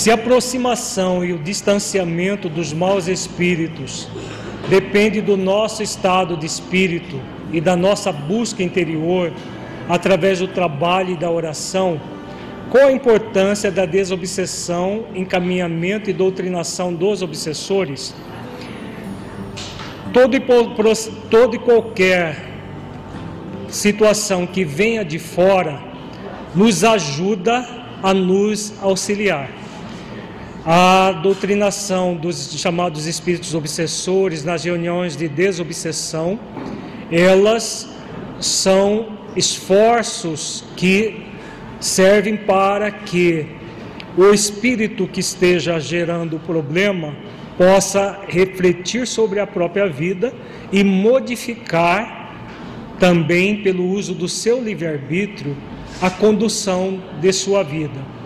Se a aproximação e o distanciamento dos maus espíritos depende do nosso estado de espírito e da nossa busca interior através do trabalho e da oração, qual a importância da desobsessão, encaminhamento e doutrinação dos obsessores? Todo e, todo e qualquer situação que venha de fora nos ajuda a nos auxiliar a doutrinação dos chamados espíritos obsessores nas reuniões de desobsessão, elas são esforços que servem para que o espírito que esteja gerando o problema possa refletir sobre a própria vida e modificar também pelo uso do seu livre-arbítrio a condução de sua vida.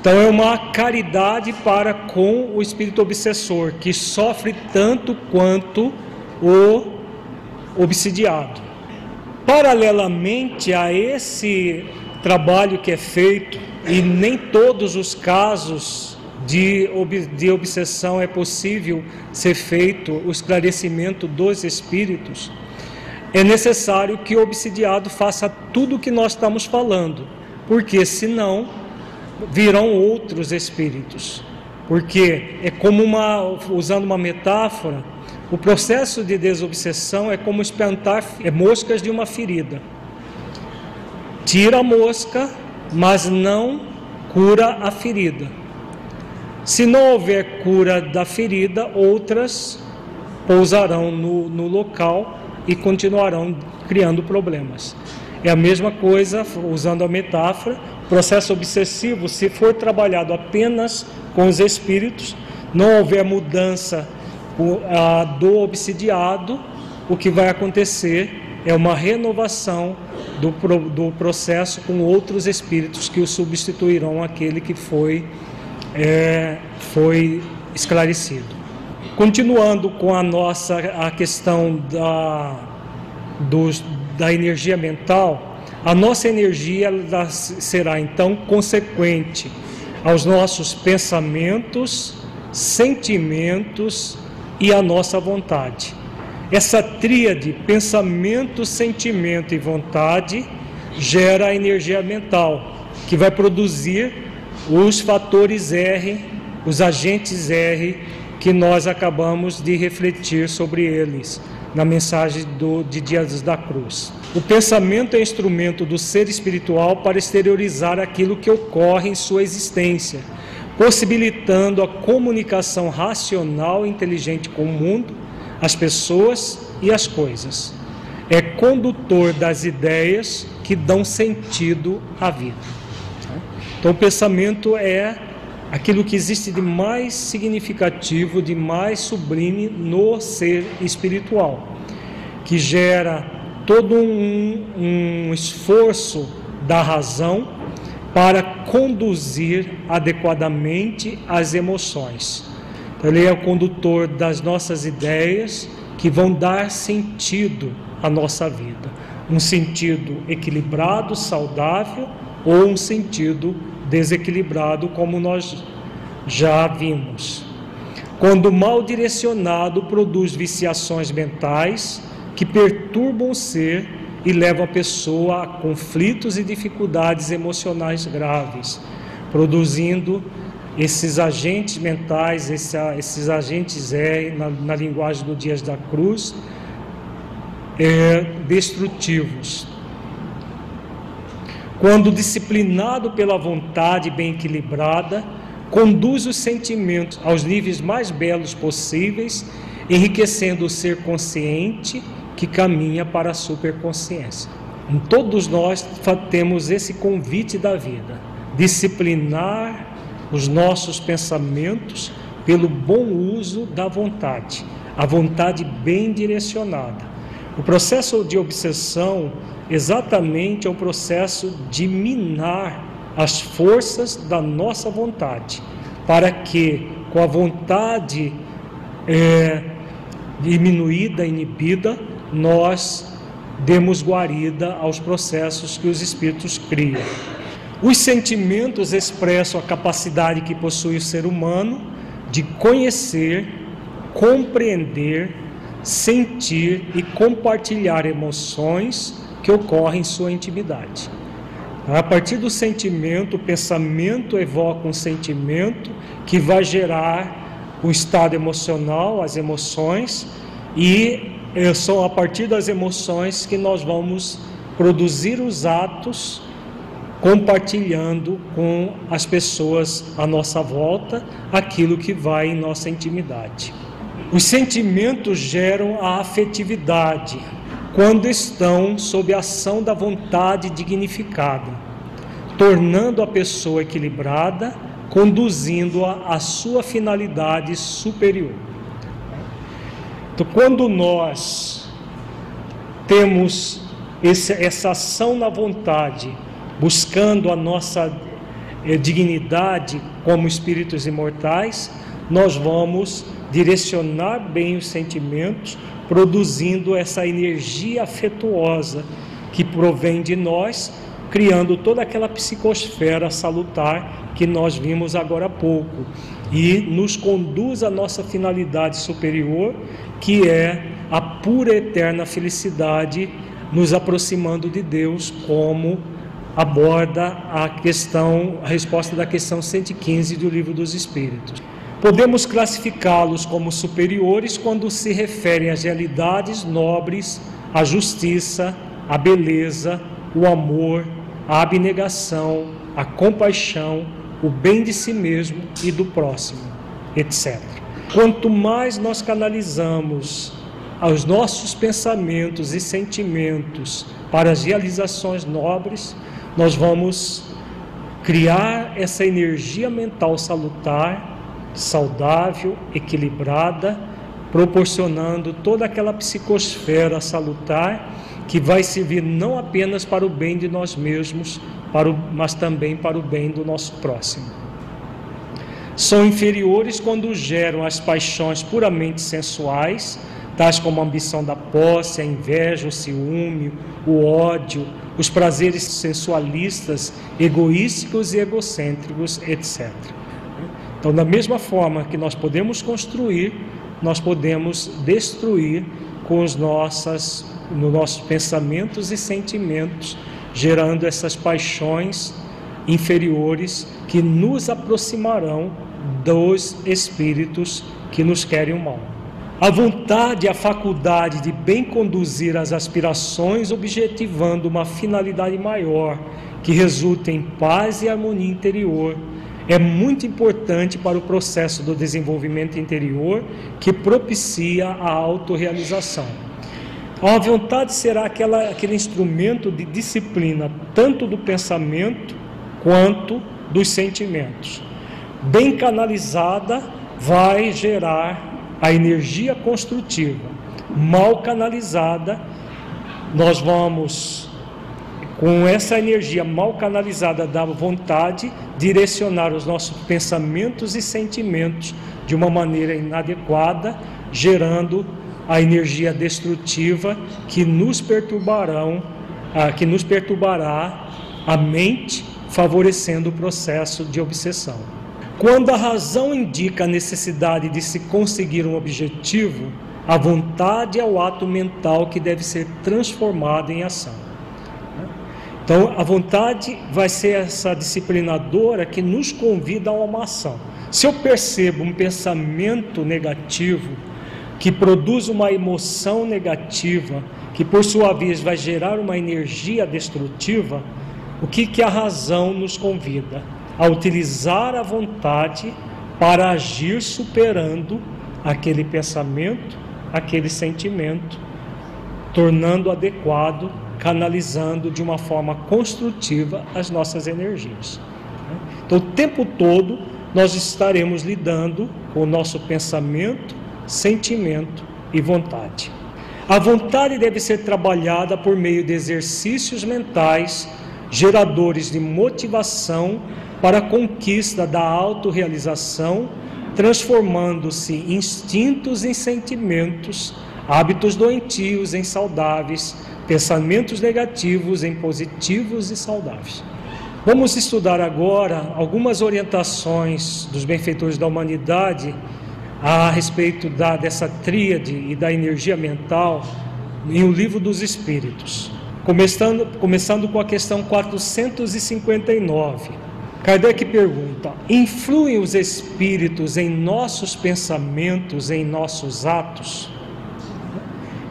Então é uma caridade para com o espírito obsessor, que sofre tanto quanto o obsidiado. Paralelamente a esse trabalho que é feito, e nem todos os casos de, de obsessão é possível ser feito o esclarecimento dos espíritos, é necessário que o obsidiado faça tudo o que nós estamos falando, porque senão virão outros espíritos. Porque é como uma, usando uma metáfora, o processo de desobsessão é como espantar é moscas de uma ferida. Tira a mosca, mas não cura a ferida. Se não houver cura da ferida, outras pousarão no, no local e continuarão criando problemas. É a mesma coisa, usando a metáfora, processo obsessivo, se for trabalhado apenas com os espíritos, não houver mudança do obsidiado, o que vai acontecer é uma renovação do, do processo com outros espíritos que o substituirão aquele que foi, é, foi esclarecido. Continuando com a nossa a questão da, dos, da energia mental, a nossa energia será então consequente aos nossos pensamentos, sentimentos e à nossa vontade. Essa tríade, pensamento, sentimento e vontade, gera a energia mental, que vai produzir os fatores R, os agentes R, que nós acabamos de refletir sobre eles na mensagem do, de Dias da Cruz. O pensamento é instrumento do ser espiritual para exteriorizar aquilo que ocorre em sua existência, possibilitando a comunicação racional e inteligente com o mundo, as pessoas e as coisas. É condutor das ideias que dão sentido à vida. Então, o pensamento é aquilo que existe de mais significativo, de mais sublime no ser espiritual, que gera todo um, um esforço da razão para conduzir adequadamente as emoções. Então, ele é o condutor das nossas ideias que vão dar sentido à nossa vida. Um sentido equilibrado, saudável ou um sentido desequilibrado, como nós já vimos. Quando mal direcionado, produz viciações mentais que perturbam o ser e levam a pessoa a conflitos e dificuldades emocionais graves, produzindo esses agentes mentais, esse, esses agentes é, na, na, linguagem do Dias da Cruz, é, destrutivos. Quando disciplinado pela vontade bem equilibrada, conduz os sentimentos aos níveis mais belos possíveis, enriquecendo o ser consciente que caminha para a superconsciência. Todos nós temos esse convite da vida: disciplinar os nossos pensamentos pelo bom uso da vontade, a vontade bem direcionada. O processo de obsessão exatamente é um processo de minar as forças da nossa vontade, para que com a vontade é, diminuída, inibida, nós demos guarida aos processos que os espíritos criam. Os sentimentos expressam a capacidade que possui o ser humano de conhecer, compreender, sentir e compartilhar emoções que ocorrem em sua intimidade. A partir do sentimento, o pensamento evoca um sentimento que vai gerar o estado emocional, as emoções, e eh, são a partir das emoções que nós vamos produzir os atos compartilhando com as pessoas à nossa volta aquilo que vai em nossa intimidade. Os sentimentos geram a afetividade quando estão sob a ação da vontade dignificada, tornando a pessoa equilibrada, conduzindo-a à sua finalidade superior. Então, quando nós temos esse, essa ação na vontade, buscando a nossa eh, dignidade como espíritos imortais, nós vamos direcionar bem os sentimentos, produzindo essa energia afetuosa que provém de nós, criando toda aquela psicosfera salutar que nós vimos agora há pouco e nos conduz à nossa finalidade superior, que é a pura eterna felicidade, nos aproximando de Deus como aborda a questão, a resposta da questão 115 do Livro dos Espíritos. Podemos classificá-los como superiores quando se referem às realidades nobres, à justiça, à beleza, o amor, a abnegação, a compaixão, o bem de si mesmo e do próximo, etc. Quanto mais nós canalizamos os nossos pensamentos e sentimentos para as realizações nobres, nós vamos criar essa energia mental salutar, saudável, equilibrada, proporcionando toda aquela psicosfera salutar que vai servir não apenas para o bem de nós mesmos, para o, mas também para o bem do nosso próximo. São inferiores quando geram as paixões puramente sensuais, tais como a ambição da posse, a inveja, o ciúme, o ódio, os prazeres sensualistas, egoísticos e egocêntricos, etc. Então, da mesma forma que nós podemos construir, nós podemos destruir com os nossas, nos nossos pensamentos e sentimentos, gerando essas paixões inferiores que nos aproximarão dos espíritos que nos querem o mal. A vontade e a faculdade de bem conduzir as aspirações, objetivando uma finalidade maior, que resulte em paz e harmonia interior, é muito importante para o processo do desenvolvimento interior que propicia a autorrealização. A vontade será aquela, aquele instrumento de disciplina, tanto do pensamento quanto dos sentimentos. Bem canalizada, vai gerar a energia construtiva mal canalizada, nós vamos, com essa energia mal canalizada da vontade, direcionar os nossos pensamentos e sentimentos de uma maneira inadequada, gerando a energia destrutiva que nos perturbarão, ah, que nos perturbará a mente, favorecendo o processo de obsessão. Quando a razão indica a necessidade de se conseguir um objetivo, A vontade é o ato mental que deve ser transformado em ação. Então, a vontade vai ser essa disciplinadora que nos convida a uma ação. Se eu percebo um pensamento negativo que produz uma emoção negativa, que por sua vez vai gerar uma energia destrutiva, o que, que a razão nos convida? A utilizar a vontade para agir superando aquele pensamento, aquele sentimento, tornando adequado, canalizando de uma forma construtiva as nossas energias. Então, o tempo todo nós estaremos lidando com o nosso pensamento, sentimento e vontade. A vontade deve ser trabalhada por meio de exercícios mentais geradores de motivação para a conquista da autorrealização, transformando-se instintos em sentimentos, hábitos doentios em saudáveis, pensamentos negativos em positivos e saudáveis. Vamos estudar agora algumas orientações dos benfeitores da humanidade a respeito da, dessa tríade e da energia mental em O Livro dos Espíritos. Começando, começando com a questão 459. Kardec pergunta: influem os espíritos em nossos pensamentos, em nossos atos?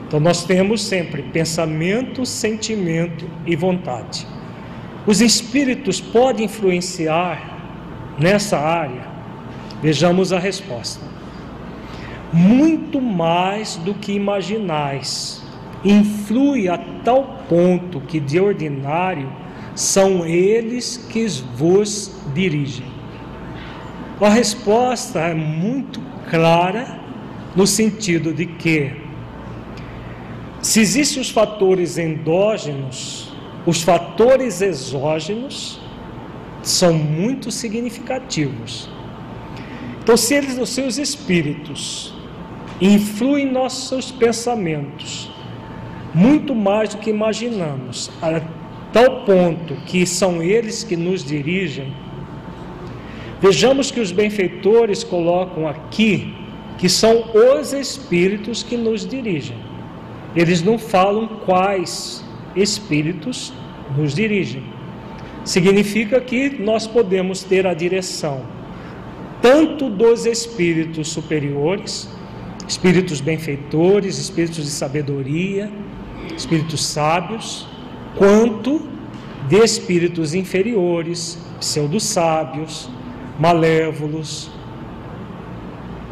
Então, nós temos sempre pensamento, sentimento e vontade. Os espíritos podem influenciar nessa área? Vejamos a resposta. Muito mais do que imaginais influi a tal ponto que de ordinário são eles que vos dirigem. A resposta é muito clara no sentido de que se existem os fatores endógenos, os fatores exógenos são muito significativos. Então, se eles, os seus espíritos, influem em nossos pensamentos, muito mais do que imaginamos, a tal ponto que são eles que nos dirigem. Vejamos que os benfeitores colocam aqui que são os espíritos que nos dirigem. Eles não falam quais espíritos nos dirigem. Significa que nós podemos ter a direção tanto dos espíritos superiores, espíritos benfeitores, espíritos de sabedoria, espíritos sábios, quanto de espíritos inferiores, pseudo-sábios, malévolos.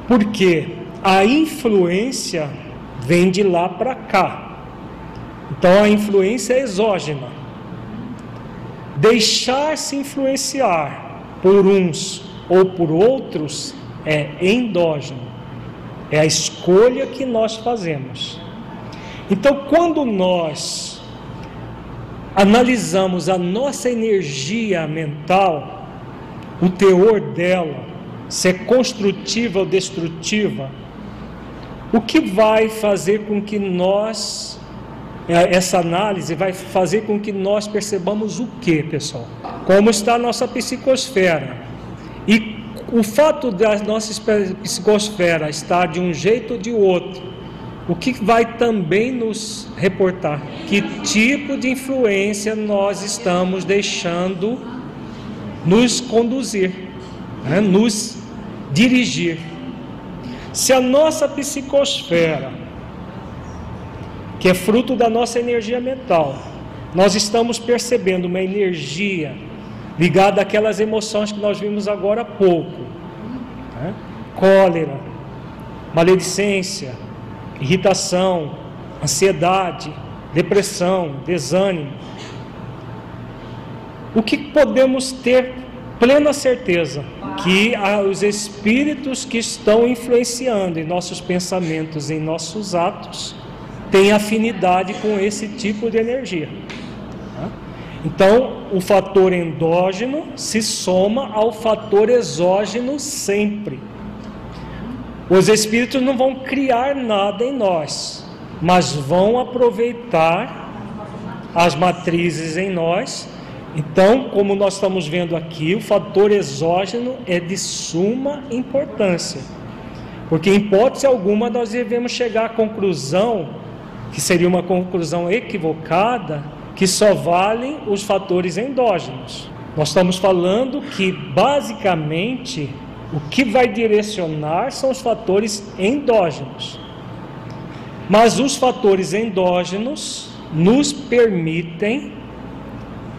Porque a influência vem de lá para cá. Então a influência é exógena. Deixar-se influenciar por uns ou por outros é endógeno. É a escolha que nós fazemos. Então, quando nós analisamos a nossa energia mental, o teor dela, se é construtiva ou destrutiva, o que vai fazer com que nós, é, essa análise vai fazer com que nós percebamos o que, pessoal? Como está a nossa psicosfera? E o fato da nossa psicosfera estar de um jeito ou de outro, o que vai também nos reportar que tipo de influência nós estamos deixando nos conduzir, né? nos dirigir. Se a nossa psicosfera, que é fruto da nossa energia mental, nós estamos percebendo uma energia ligada àquelas emoções que nós vimos agora há pouco, né? cólera, maledicência, irritação, ansiedade, depressão, desânimo. O que podemos ter plena certeza? Que os espíritos que estão influenciando em nossos pensamentos, em nossos atos, têm afinidade com esse tipo de energia. Então, o fator endógeno se soma ao fator exógeno sempre. Os espíritos não vão criar nada em nós, mas vão aproveitar as matrizes em nós. Então, como nós estamos vendo aqui, o fator exógeno é de suma importância. Porque, em hipótese alguma, nós devemos chegar à conclusão, que seria uma conclusão equivocada, que só valem os fatores endógenos. Nós estamos falando que, basicamente, o que vai direcionar são os fatores endógenos. Mas os fatores endógenos nos permitem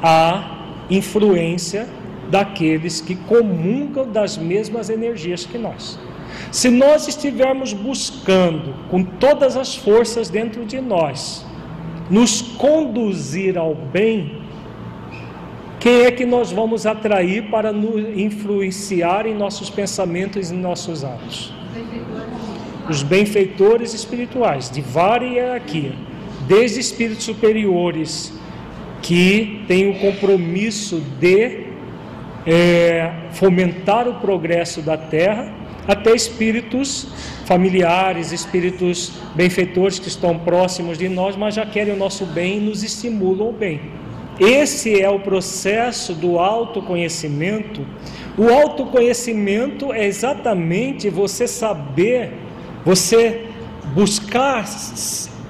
a influência daqueles que comungam das mesmas energias que nós. Se nós estivermos buscando com todas as forças dentro de nós nos conduzir ao bem, quem é que nós vamos atrair para nos influenciar em nossos pensamentos e nossos atos? Os benfeitores espirituais, de várias hierarquia, desde espíritos superiores que têm o compromisso de é, fomentar o progresso da Terra, até espíritos familiares, espíritos benfeitores que estão próximos de nós, mas já querem o nosso bem e nos estimulam ao bem. Esse é o processo do autoconhecimento. O autoconhecimento é exatamente você saber, você buscar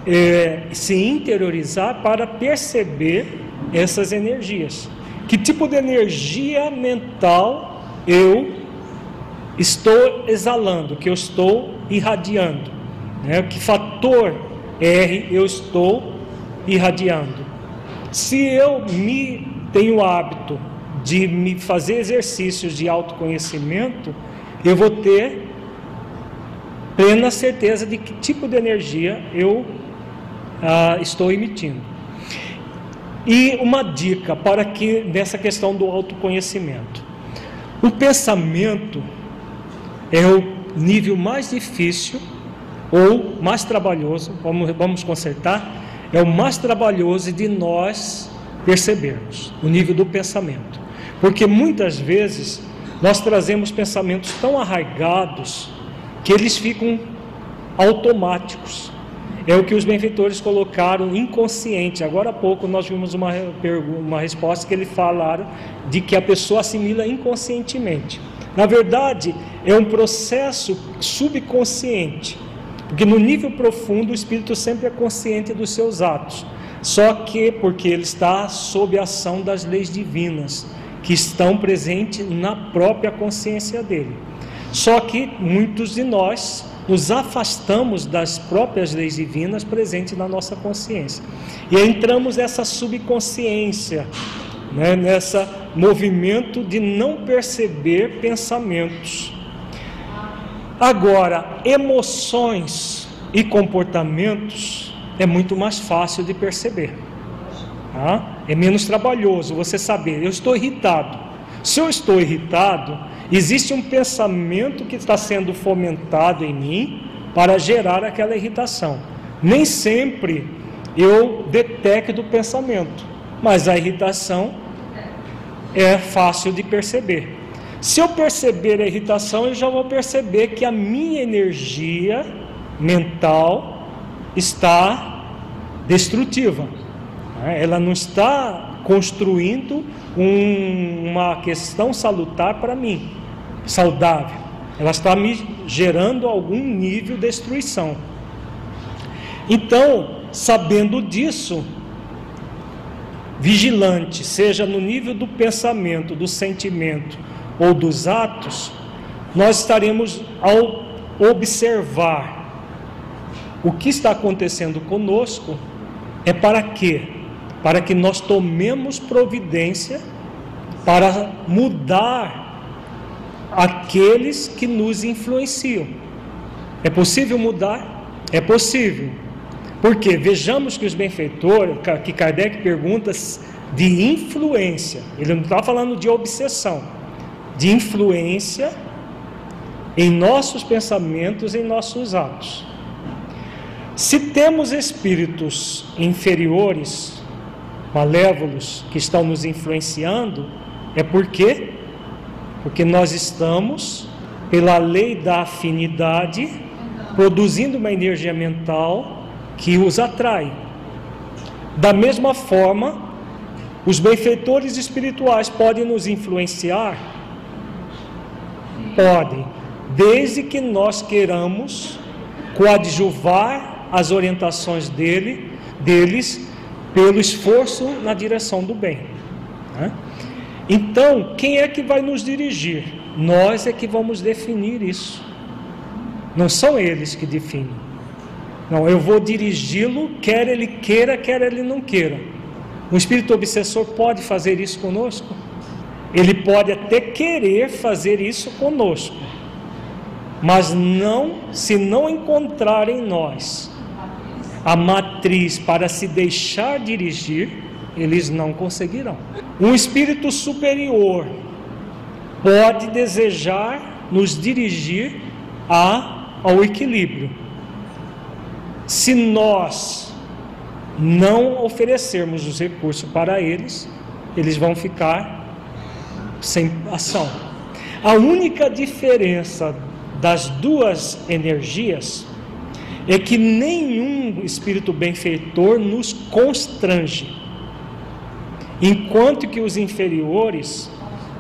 é, se interiorizar para perceber essas energias. Que tipo de energia mental eu estou exalando, que eu estou irradiando? Né? Que fator R eu estou irradiando? Se eu me tenho o hábito de me fazer exercícios de autoconhecimento, eu vou ter plena certeza de que tipo de energia eu ah, estou emitindo. E uma dica para que nessa questão do autoconhecimento. O pensamento é o nível mais difícil ou mais trabalhoso, vamos, vamos consertar, é o mais trabalhoso de nós percebermos, o nível do pensamento. Porque muitas vezes nós trazemos pensamentos tão arraigados que eles ficam automáticos. É o que os benfeitores colocaram inconsciente. Agora há pouco nós vimos uma, uma resposta que eles falaram de que a pessoa assimila inconscientemente. Na verdade, é um processo subconsciente, porque no nível profundo o espírito sempre é consciente dos seus atos. Só que porque ele está sob a ação das leis divinas que estão presentes na própria consciência dele. Só que muitos de nós nos afastamos das próprias leis divinas presentes na nossa consciência. E entramos nessa subconsciência, né, nessa movimento de não perceber pensamentos. Agora, emoções e comportamentos é muito mais fácil de perceber. Tá? É menos trabalhoso você saber, eu estou irritado. Se eu estou irritado, Existe um pensamento que está sendo fomentado em mim para gerar aquela irritação. Nem sempre eu detecto o pensamento, mas a irritação é fácil de perceber. Se eu perceber a irritação, eu já vou perceber que a minha energia mental está destrutiva. Ela não está construindo um, uma questão salutar para mim saudável, ela está me gerando algum nível de destruição. Então, sabendo disso, vigilante, seja no nível do pensamento, do sentimento ou dos atos, nós estaremos ao observar o que está acontecendo conosco, é para quê? Para que nós tomemos providência para mudar aqueles que nos influenciam. É possível mudar? É possível. Porque vejamos que os benfeitores, que Kardec pergunta de influência, ele não está falando de obsessão, de influência em nossos pensamentos, em nossos atos. Se temos espíritos inferiores, malévolos, que estão nos influenciando, é porque porque nós estamos, pela lei da afinidade, produzindo uma energia mental que os atrai. Da mesma forma, os benfeitores espirituais podem nos influenciar? Podem, desde que nós queiramos coadjuvar as orientações dele, deles pelo esforço na direção do bem. Né? Então, quem é que vai nos dirigir? Nós é que vamos definir isso. Não são eles que definem. Não, eu vou dirigi-lo, quer ele queira, quer ele não queira. O espírito obsessor pode fazer isso conosco? Ele pode até querer fazer isso conosco, mas não, se não encontrar em nós a matriz para se deixar dirigir, eles não conseguirão. Um espírito superior pode desejar nos dirigir a, ao equilíbrio. Se nós não oferecermos os recursos para eles, eles vão ficar sem ação. A única diferença das duas energias é que nenhum espírito benfeitor nos constrange, enquanto que os inferiores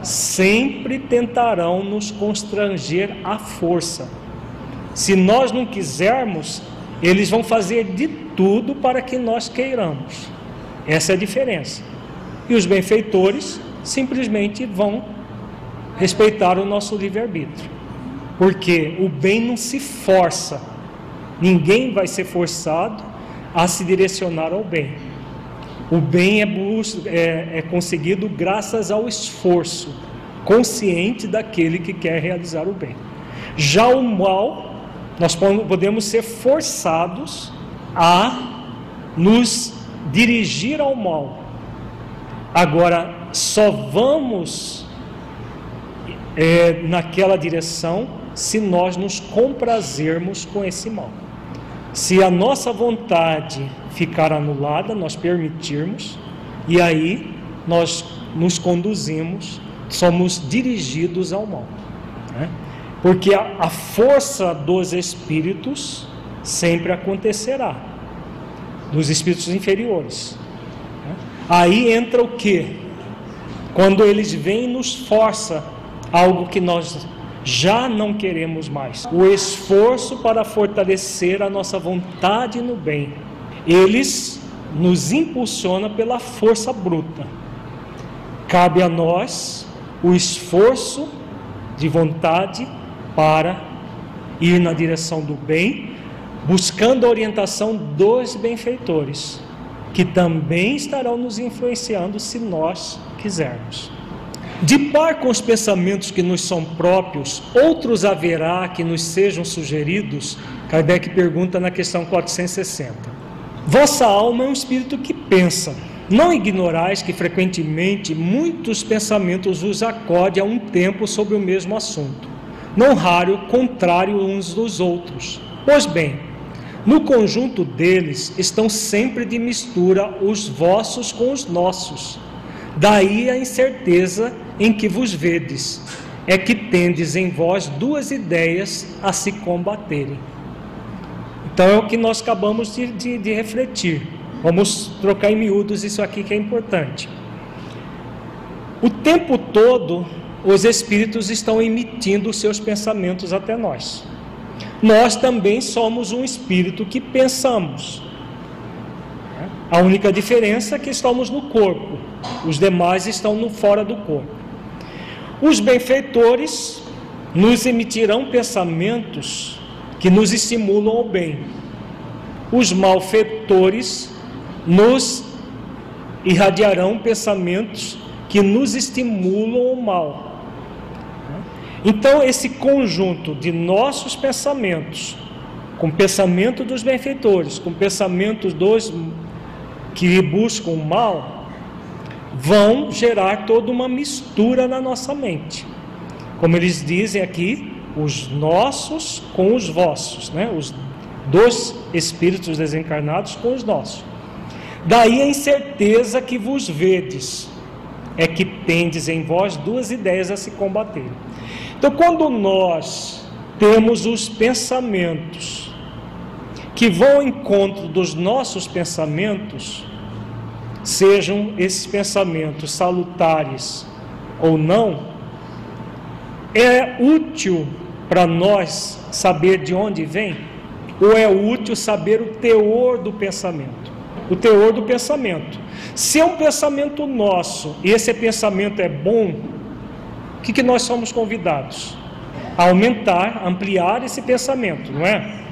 sempre tentarão nos constranger à força. Se nós não quisermos, eles vão fazer de tudo para que nós queiramos. Essa é a diferença. E os benfeitores simplesmente vão respeitar o nosso livre-arbítrio. Porque o bem não se força, ninguém vai ser forçado a se direcionar ao bem. O bem é, é, é conseguido graças ao esforço consciente daquele que quer realizar o bem. Já o mal, nós podemos ser forçados a nos dirigir ao mal. Agora, só vamos é, naquela direção se nós nos comprazermos com esse mal. Se a nossa vontade ficar anulada, nós permitirmos, e aí nós nos conduzimos, somos dirigidos ao mal. Né? Porque a, a força dos espíritos sempre acontecerá, dos espíritos inferiores. Né? Aí entra o que? Quando eles vêm e nos força algo que nós já não queremos mais. O esforço para fortalecer a nossa vontade no bem. Eles nos impulsiona pela força bruta. Cabe a nós o esforço de vontade para ir na direção do bem, buscando a orientação dos benfeitores, que também estarão nos influenciando se nós quisermos. De par com os pensamentos que nos são próprios, outros haverá que nos sejam sugeridos? Kardec pergunta na questão 460. Vossa alma é um espírito que pensa. Não ignorais que frequentemente muitos pensamentos vos acodem a um tempo sobre o mesmo assunto, não raro contrário uns dos outros. Pois bem, no conjunto deles estão sempre de mistura os vossos com os nossos Daí a incerteza em que vos vedes, é que tendes em vós duas ideias a se combaterem. Então é o que nós acabamos de, de, de refletir. Vamos trocar em miúdos isso aqui que é importante. O tempo todo, os espíritos estão emitindo seus pensamentos até nós. Nós também somos um espírito que pensamos. A única diferença é que estamos no corpo, os demais estão no fora do corpo. Os benfeitores nos emitirão pensamentos que nos estimulam ao bem. Os malfeitores nos irradiarão pensamentos que nos estimulam ao mal. Então, esse conjunto de nossos pensamentos, com pensamento dos benfeitores, com pensamentos dos que buscam o mal vão gerar toda uma mistura na nossa mente. Como eles dizem aqui, os nossos com os vossos, né? Os dos espíritos desencarnados com os nossos. Daí a incerteza que vos vedes, é que tendes em vós duas ideias a se combater. Então, quando nós temos os pensamentos que vão ao encontro dos nossos pensamentos, sejam esses pensamentos salutares ou não, é útil para nós saber de onde vem? Ou é útil saber o teor do pensamento? O teor do pensamento. Se é um pensamento nosso e esse pensamento é bom, o que, que nós somos convidados? A aumentar, ampliar esse pensamento, não é?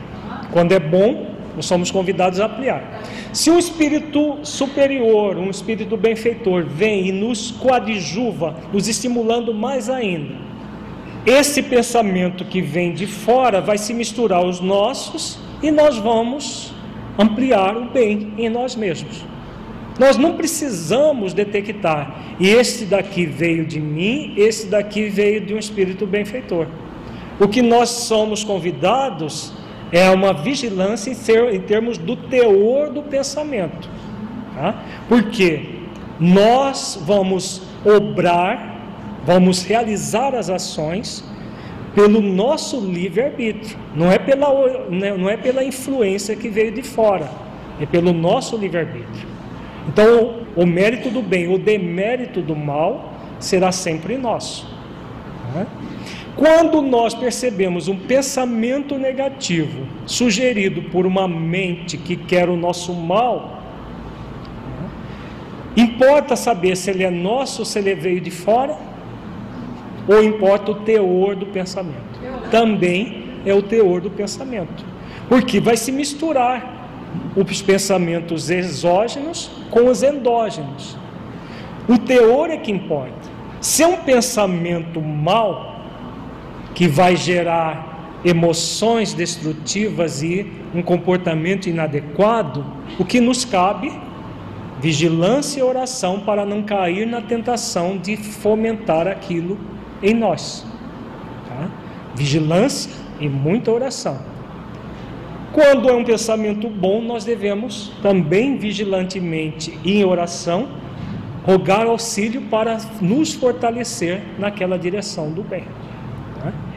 Quando é bom, nós somos convidados a ampliar. Se um espírito superior, um espírito benfeitor, vem e nos coadjuva, nos estimulando mais ainda, esse pensamento que vem de fora vai se misturar aos nossos e nós vamos ampliar o bem em nós mesmos. Nós não precisamos detectar, e esse daqui veio de mim, esse daqui veio de um espírito benfeitor. O que nós somos convidados é uma vigilância em, termos do teor do pensamento. Tá? Porque nós vamos obrar, vamos realizar as ações pelo nosso livre-arbítrio, não, é pela, né, não é pela influência que veio de fora, é pelo nosso livre-arbítrio. Então, o mérito do bem, o demérito do mal será sempre nosso. Né? Quando nós percebemos um pensamento negativo sugerido por uma mente que quer o nosso mal, importa saber se ele é nosso se ele veio de fora ou importa o teor do pensamento? Também é o teor do pensamento, porque vai se misturar os pensamentos exógenos com os endógenos. O teor é que importa. Se é um pensamento mal, que vai gerar emoções destrutivas e um comportamento inadequado, o que nos cabe vigilância e oração para não cair na tentação de fomentar aquilo em nós. Tá? Vigilância e muita oração. Quando é um pensamento bom, nós devemos também vigilantemente em oração rogar auxílio para nos fortalecer naquela direção do bem.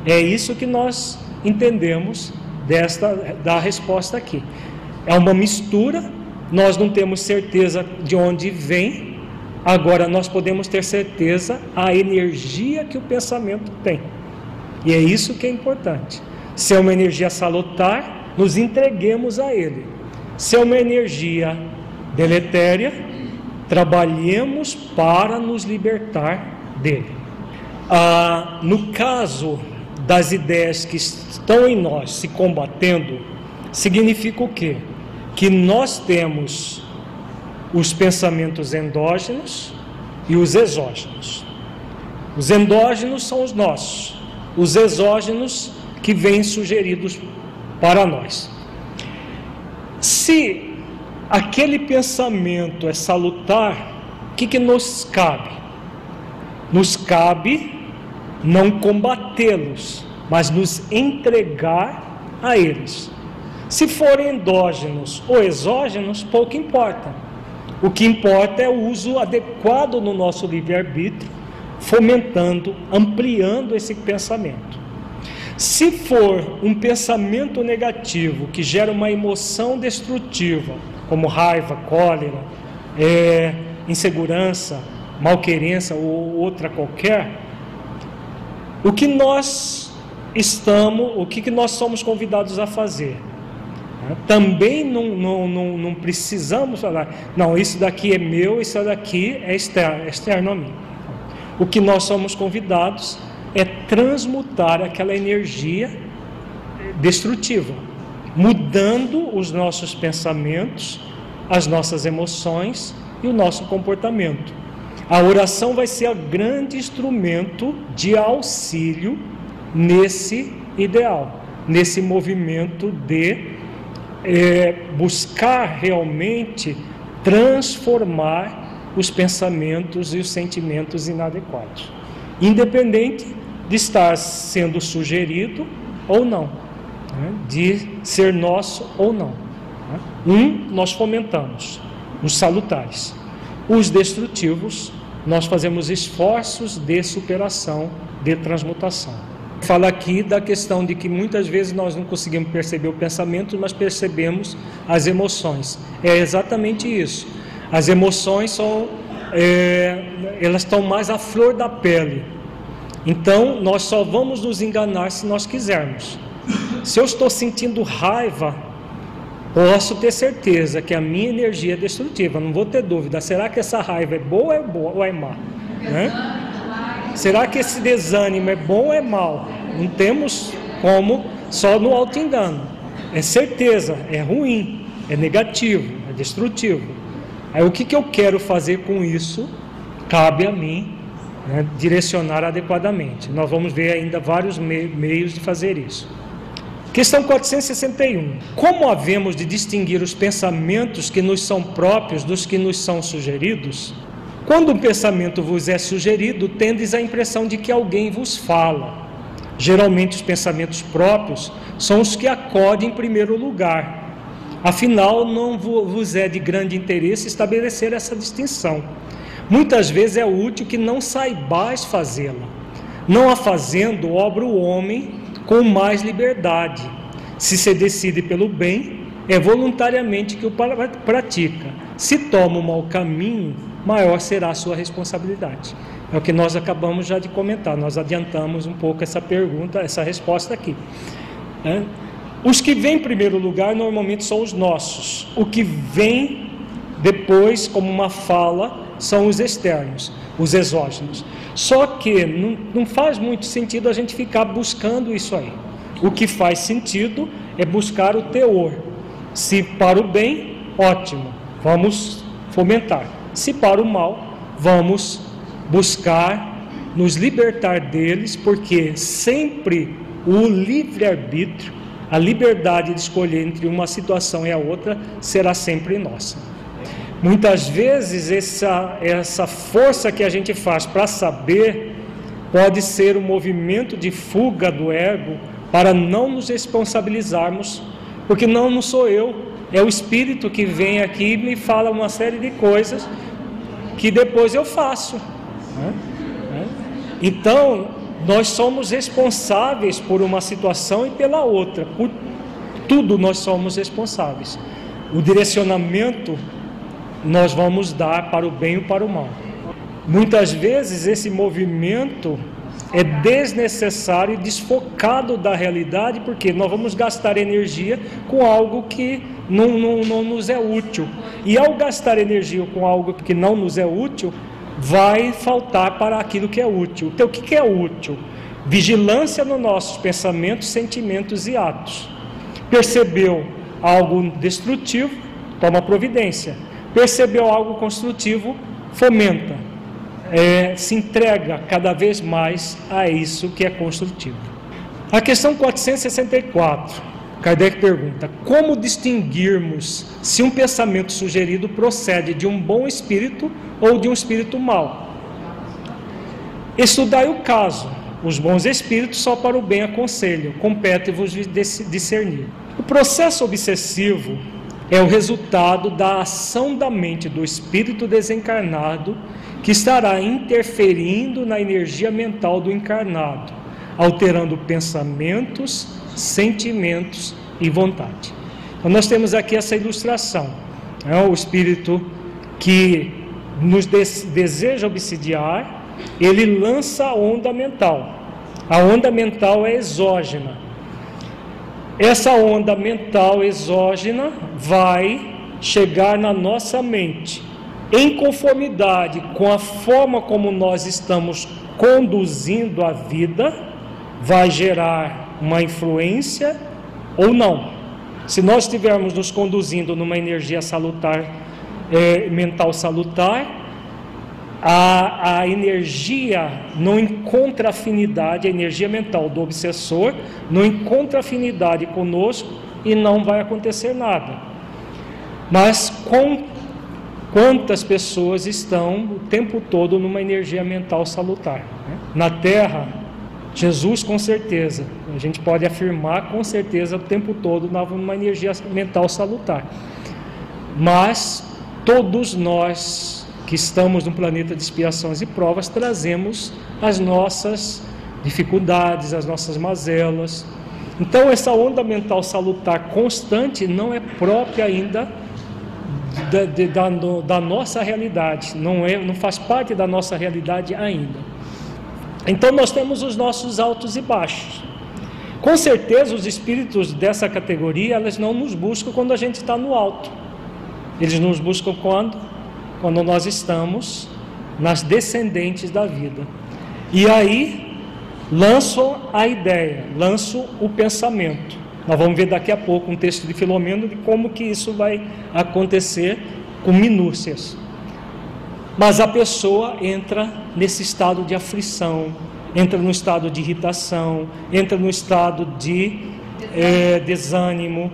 É isso que nós entendemos desta da resposta aqui. É uma mistura, nós não temos certeza de onde vem, Agora nós podemos ter certeza a energia que o pensamento tem. E é isso que é importante. Se é uma energia salutar, nos entreguemos a ele. Se é uma energia deletéria, trabalhemos para nos libertar dele. Ah, no caso das ideias que estão em nós se combatendo, significa o quê? Que nós temos os pensamentos endógenos e os exógenos. Os endógenos são os nossos, os exógenos que vêm sugeridos para nós. Se aquele pensamento é salutar, o que, que nos cabe? Nos cabe não combatê-los, mas nos entregar a eles. Se forem endógenos ou exógenos, pouco importa o que importa é o uso adequado no nosso livre-arbítrio, fomentando, ampliando esse pensamento. Se for um pensamento negativo que gera uma emoção destrutiva, como raiva, cólera, é, insegurança, malquerença ou outra qualquer, o que nós estamos, o que, nós somos convidados a fazer? Também não, não, não, não, precisamos falar, não, isso daqui é meu, isso daqui é externo, é externo a mim. O que nós somos convidados é transmutar aquela energia destrutiva, mudando os nossos pensamentos, as nossas emoções e o nosso comportamento. A oração vai ser o grande instrumento de auxílio nesse ideal, nesse movimento de é, buscar realmente transformar os pensamentos e os sentimentos inadequados, independente de estar sendo sugerido ou não, né? de ser nosso ou não. Né? Um, nós fomentamos, os salutares. Os destrutivos, nós fazemos esforços de superação, de transmutação. Fala aqui da questão de que muitas vezes nós não conseguimos perceber o pensamento, mas percebemos as emoções. É exatamente isso. As emoções são, é, elas estão mais à flor da pele. Então, nós só vamos nos enganar se nós quisermos. Se eu estou sentindo raiva, posso ter certeza que a minha energia é destrutiva, não vou ter dúvida. Será que essa raiva é boa é, boa, ou é má? Né? Será que esse desânimo é bom ou é mal? Não temos como só no auto-engano. É certeza, é ruim, é negativo, é destrutivo. Aí o que, que eu quero fazer com isso? Cabe a mim né, direcionar adequadamente. Nós vamos ver ainda vários me meios de fazer isso. Questão 461. Como havemos de distinguir os pensamentos que nos são próprios dos que nos são sugeridos? Quando um pensamento vos é sugerido, tendes a impressão de que alguém vos fala. Geralmente, os pensamentos próprios são os que acodem em primeiro lugar. Afinal, não vos é de grande interesse estabelecer essa distinção. Muitas vezes é útil que não saibais fazê-la. Não a fazendo, obra o homem com mais liberdade. Se se decide pelo bem, é voluntariamente que o pratica. Se toma o mau caminho, maior será a sua responsabilidade. É o que nós acabamos já de comentar. Nós adiantamos um pouco essa pergunta, essa resposta aqui. É? Os que vêm em primeiro lugar normalmente são os nossos. O que vem depois, como uma fala, são os externos, os exógenos. Só que não, não faz muito sentido a gente ficar buscando isso aí. O que faz sentido é buscar o teor. Se para o bem, ótimo, vamos fomentar. Se para o mal, vamos buscar nos libertar deles, porque sempre o livre-arbítrio, a liberdade de escolher entre uma situação e a outra, será sempre nossa. Muitas vezes essa, essa força que a gente faz para saber pode ser um movimento de fuga do ego para não nos responsabilizarmos, porque não, não sou eu, é o Espírito que vem aqui e me fala uma série de coisas que depois eu faço. Né? né? Então, nós somos responsáveis por uma situação e pela outra, por tudo nós somos responsáveis. O direcionamento nós vamos dar para o bem ou para o mal. Muitas vezes esse movimento é desnecessário e desfocado da realidade, porque nós vamos gastar energia com algo que não, não, não nos é útil. E ao gastar energia com algo que não nos é útil, vai faltar para aquilo que é útil. Então, o que é útil? Vigilância nos nossos pensamentos, sentimentos e atos. Percebeu algo destrutivo? Toma providência percebeu algo construtivo, fomenta, é, se entrega cada vez mais a isso que é construtivo. A questão 464, Kardec pergunta: como distinguirmos se um pensamento sugerido procede de um bom espírito ou de um espírito mau? Estudai o caso. Os bons espíritos só para o bem aconselham, compete-vos discernir. O processo obsessivo é o resultado da ação da mente do espírito desencarnado que estará interferindo na energia mental do encarnado, alterando pensamentos, sentimentos e vontade. Então, nós temos aqui essa ilustração: é o espírito que nos deseja obsidiar, ele lança a onda mental. A onda mental é exógena, essa onda mental exógena vai chegar na nossa mente em conformidade com a forma como nós estamos conduzindo a vida, vai gerar uma influência ou não. Se nós estivermos nos conduzindo numa energia salutar, é, mental salutar, a, a energia não encontra afinidade, a energia mental do obsessor não encontra afinidade conosco e não vai acontecer nada. Mas com quantas pessoas estão o tempo todo numa energia mental salutar? Né? Na Terra, Jesus com certeza, a gente pode afirmar com certeza o tempo todo numa energia mental salutar. Mas todos nós que estamos num planeta de expiações e provas, trazemos as nossas dificuldades, as nossas mazelas. Então, essa onda mental salutar constante não é própria ainda da, de, da, da, nossa realidade, não, é, não faz parte da nossa realidade ainda. Então nós temos os nossos altos e baixos. Com certeza os espíritos dessa categoria, elas não nos buscam quando a gente está no alto. Eles nos buscam quando? Quando nós estamos nas descendentes da vida. E aí lanço a ideia, lanço o pensamento. Nós vamos ver daqui a pouco um texto de Filomeno de como que isso vai acontecer com minúcias. Mas a pessoa entra nesse estado de aflição, entra no estado de irritação, entra no estado de é, desânimo,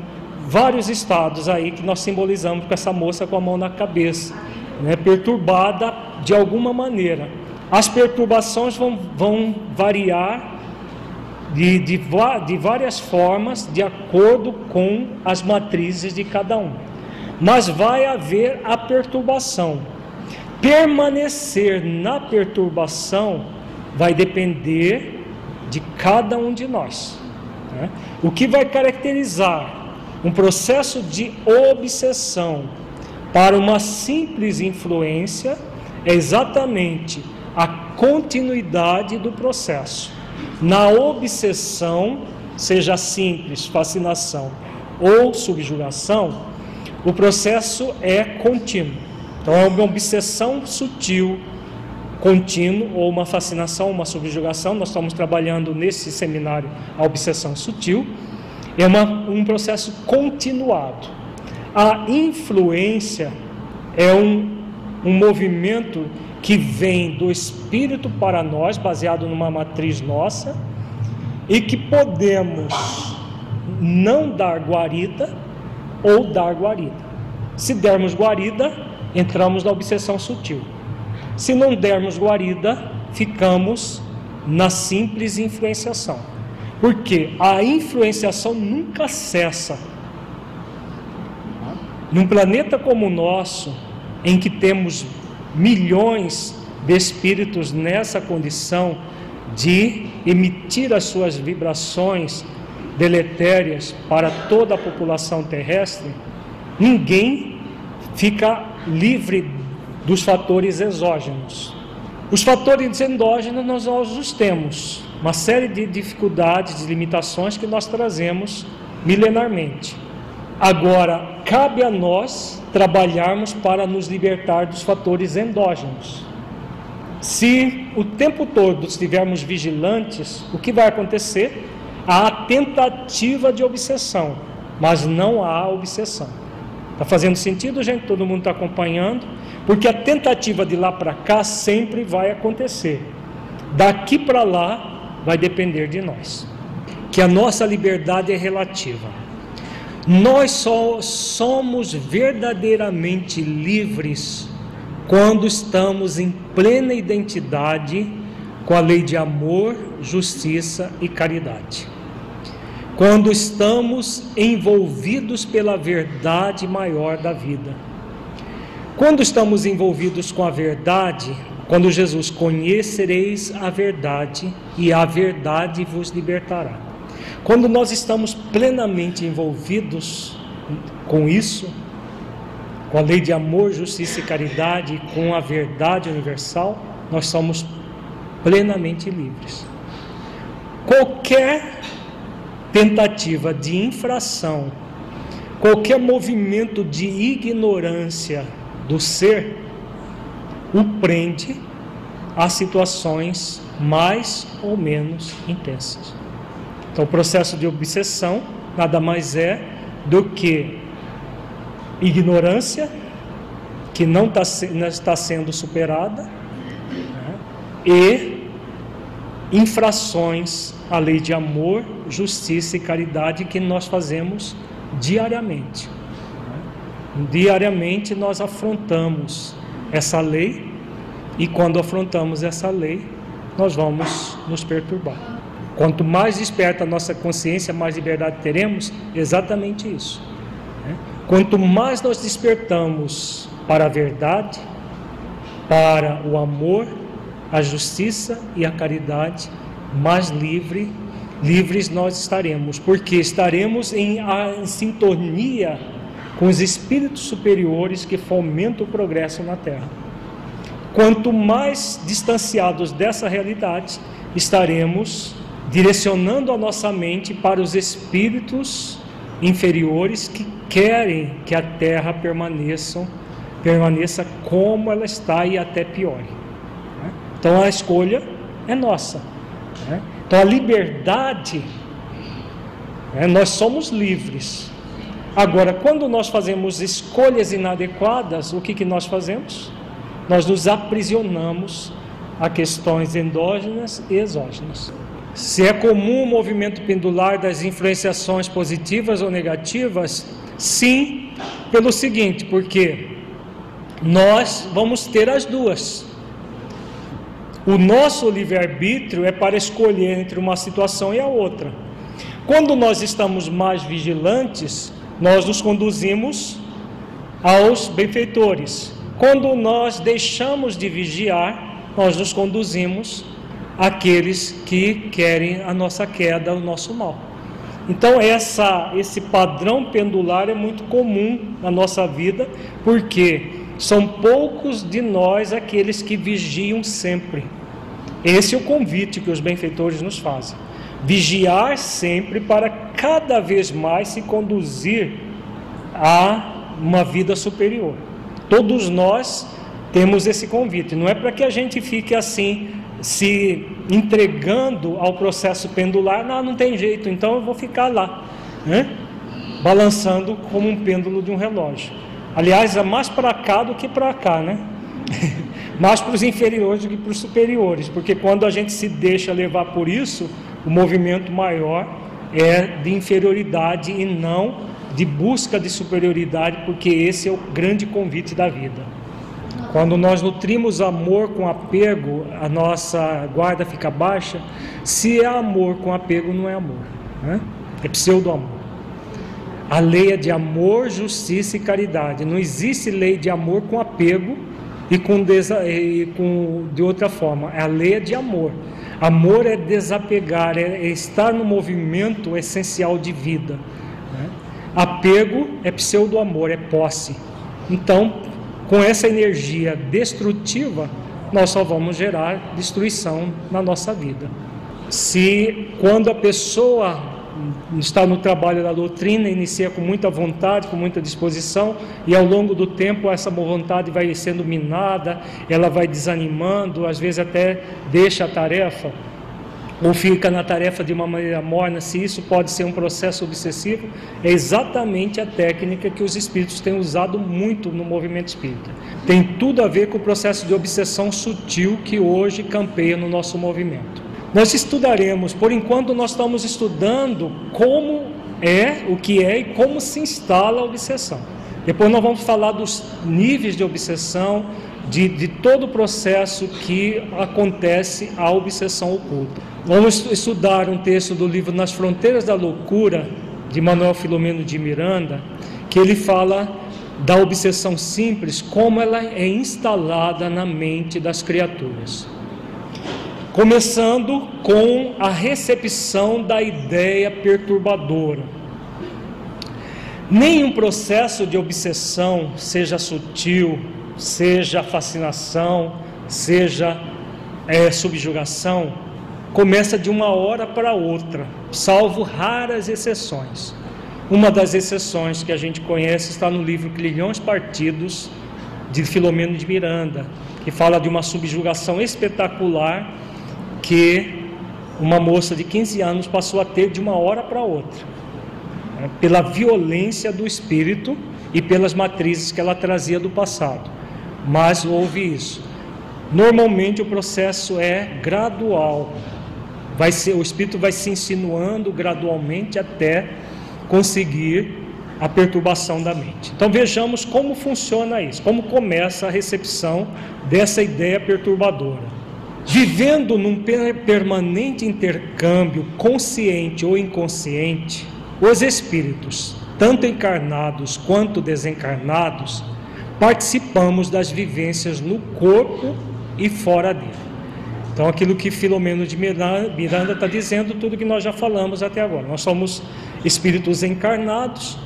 vários estados aí que nós simbolizamos com essa moça com a mão na cabeça, né, perturbada de alguma maneira. As perturbações vão, vão variar de, de, de várias formas, de acordo com as matrizes de cada um. Mas vai haver a perturbação. Permanecer na perturbação vai depender de cada um de nós. Né? O que vai caracterizar um processo de obsessão para uma simples influência é exatamente a continuidade do processo. Na obsessão, seja simples, fascinação ou subjugação, o processo é contínuo. Então, é uma obsessão sutil, contínuo, ou uma fascinação, uma subjugação. Nós estamos trabalhando nesse seminário a obsessão sutil. É uma, um processo continuado. A influência é um, um movimento que vem do espírito para nós, baseado numa matriz nossa, e que podemos não dar guarida ou dar guarida. Se dermos guarida, entramos na obsessão sutil. Se não dermos guarida, ficamos na simples influenciação. Porque a influenciação nunca cessa. Num planeta como o nosso, em que temos milhões de espíritos nessa condição de emitir as suas vibrações deletérias para toda a população terrestre, ninguém fica livre dos fatores exógenos. Os fatores endógenos nós, nós os temos, uma série de dificuldades, de limitações que nós trazemos milenarmente. Agora, cabe a nós trabalharmos para nos libertar dos fatores endógenos. Se o tempo todo estivermos vigilantes, o que vai acontecer? Há tentativa de obsessão, mas não há obsessão. Está fazendo sentido, gente? Todo mundo está acompanhando? Porque a tentativa de lá para cá sempre vai acontecer. Daqui para lá vai depender de nós. Que a nossa liberdade é relativa. Nós só somos verdadeiramente livres quando estamos em plena identidade com a lei de amor, justiça e caridade. Quando estamos envolvidos pela verdade maior da vida. Quando estamos envolvidos com a verdade, quando Jesus conhecereis a verdade e a verdade vos libertará. Quando nós estamos plenamente envolvidos com isso, com a lei de amor, justiça e caridade, com a verdade universal, nós somos plenamente livres. Qualquer tentativa de infração, qualquer movimento de ignorância do ser, o prende a situações mais ou menos intensas. Então, o processo de obsessão nada mais é do que ignorância que não, tá, não está sendo superada né? e infrações à lei de amor, justiça e caridade que nós fazemos diariamente. Né? Diariamente nós afrontamos essa lei e quando afrontamos essa lei, nós vamos nos perturbar. Quanto mais desperta a nossa consciência, mais liberdade teremos. Exatamente isso. Né? Quanto mais nós despertamos para a verdade, para o amor, a justiça e a caridade, mais livre, livres nós estaremos, porque estaremos em, em sintonia com os espíritos superiores que fomentam o progresso na Terra. quanto mais distanciados dessa realidade estaremos direcionando a nossa mente para os espíritos inferiores que querem que a Terra permaneça, permaneça como ela está e até piore. Né? Então a escolha é nossa. Né? Então a liberdade, né? nós somos livres. Agora, quando nós fazemos escolhas inadequadas, o que, que nós fazemos? Nós nos aprisionamos a questões endógenas e exógenas. Se é comum o movimento pendular das influenciações positivas ou negativas, sim, pelo seguinte, porque nós vamos ter as duas. O nosso livre-arbítrio é para escolher entre uma situação e a outra. Quando nós estamos mais vigilantes, nós nos conduzimos aos benfeitores. Quando nós deixamos de vigiar, nós nos conduzimos aqueles que querem a nossa queda, o nosso mal. Então essa, esse padrão pendular é muito comum na nossa vida, porque são poucos de nós aqueles que vigiam sempre. Esse é o convite que os benfeitores nos fazem. Vigiar sempre para cada vez mais se conduzir a uma vida superior. Todos nós temos esse convite. Não é para que a gente fique assim se entregando ao processo pendular, não, não tem jeito, então eu vou ficar lá, né? balançando como um pêndulo de um relógio. Aliás, é mais para cá do que para cá, né? mais para os inferiores do que para os superiores, porque quando a gente se deixa levar por isso, o movimento maior é de inferioridade e não de busca de superioridade, porque esse é o grande convite da vida. Quando nós nutrimos amor com apego, a nossa guarda fica baixa. Se é amor com apego, não é amor, né? é pseudo-amor. A lei é de amor, justiça e caridade. Não existe lei de amor com apego e com, desa, e com de outra forma. A lei é de amor. Amor é desapegar, é, é estar no movimento essencial de vida. Né? Apego é pseudo-amor, é posse. Então, com essa energia destrutiva, nós só vamos gerar destruição na nossa vida. Se quando a pessoa está no trabalho da doutrina, inicia com muita vontade, com muita disposição, e ao longo do tempo essa vontade vai sendo minada, ela vai desanimando, às vezes até deixa a tarefa, ou fica na tarefa de uma maneira morna, se isso pode ser um processo obsessivo, é exatamente a técnica que os espíritos têm usado muito no movimento espírita. Tem tudo a ver com o processo de obsessão sutil que hoje campeia no nosso movimento. Nós estudaremos, por enquanto nós estamos estudando como é, o que é e como se instala a obsessão. Depois nós vamos falar dos níveis de obsessão, de, de todo o processo que acontece a obsessão oculta. Vamos estudar um texto do livro Nas Fronteiras da Loucura, de Manuel Filomeno de Miranda, que ele fala da obsessão simples, como ela é instalada na mente das criaturas. Começando com a recepção da ideia perturbadora. Nenhum processo de obsessão, seja sutil, seja fascinação, seja é, subjugação, começa de uma hora para outra, salvo raras exceções. Uma das exceções que a gente conhece está no livro Trilhões Partidos, de Filomeno de Miranda, que fala de uma subjugação espetacular que uma moça de 15 anos passou a ter de uma hora para outra, pela violência do espírito e pelas matrizes que ela trazia do passado. Mas houve isso. Normalmente o processo é gradual, vai ser, o espírito vai se insinuando gradualmente até conseguir a perturbação da mente. Então vejamos como funciona isso, como começa a recepção dessa ideia perturbadora. Vivendo num permanente intercâmbio consciente ou inconsciente, os espíritos, tanto encarnados quanto desencarnados, participamos das vivências no corpo e fora dele. Então, aquilo que Filomeno de Miranda está dizendo, tudo que nós já falamos até agora. Nós somos espíritos encarnados,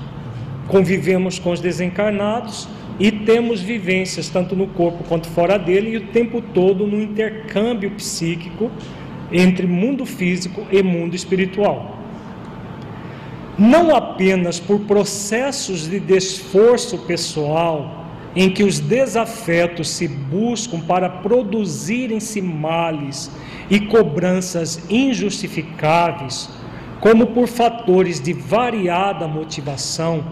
convivemos com os desencarnados, e temos vivências tanto no corpo quanto fora dele e o tempo todo no intercâmbio psíquico entre mundo físico e mundo espiritual. Não apenas por processos de esforço pessoal, em que os desafetos se buscam para produzirem-se males e cobranças injustificáveis, como por fatores de variada motivação,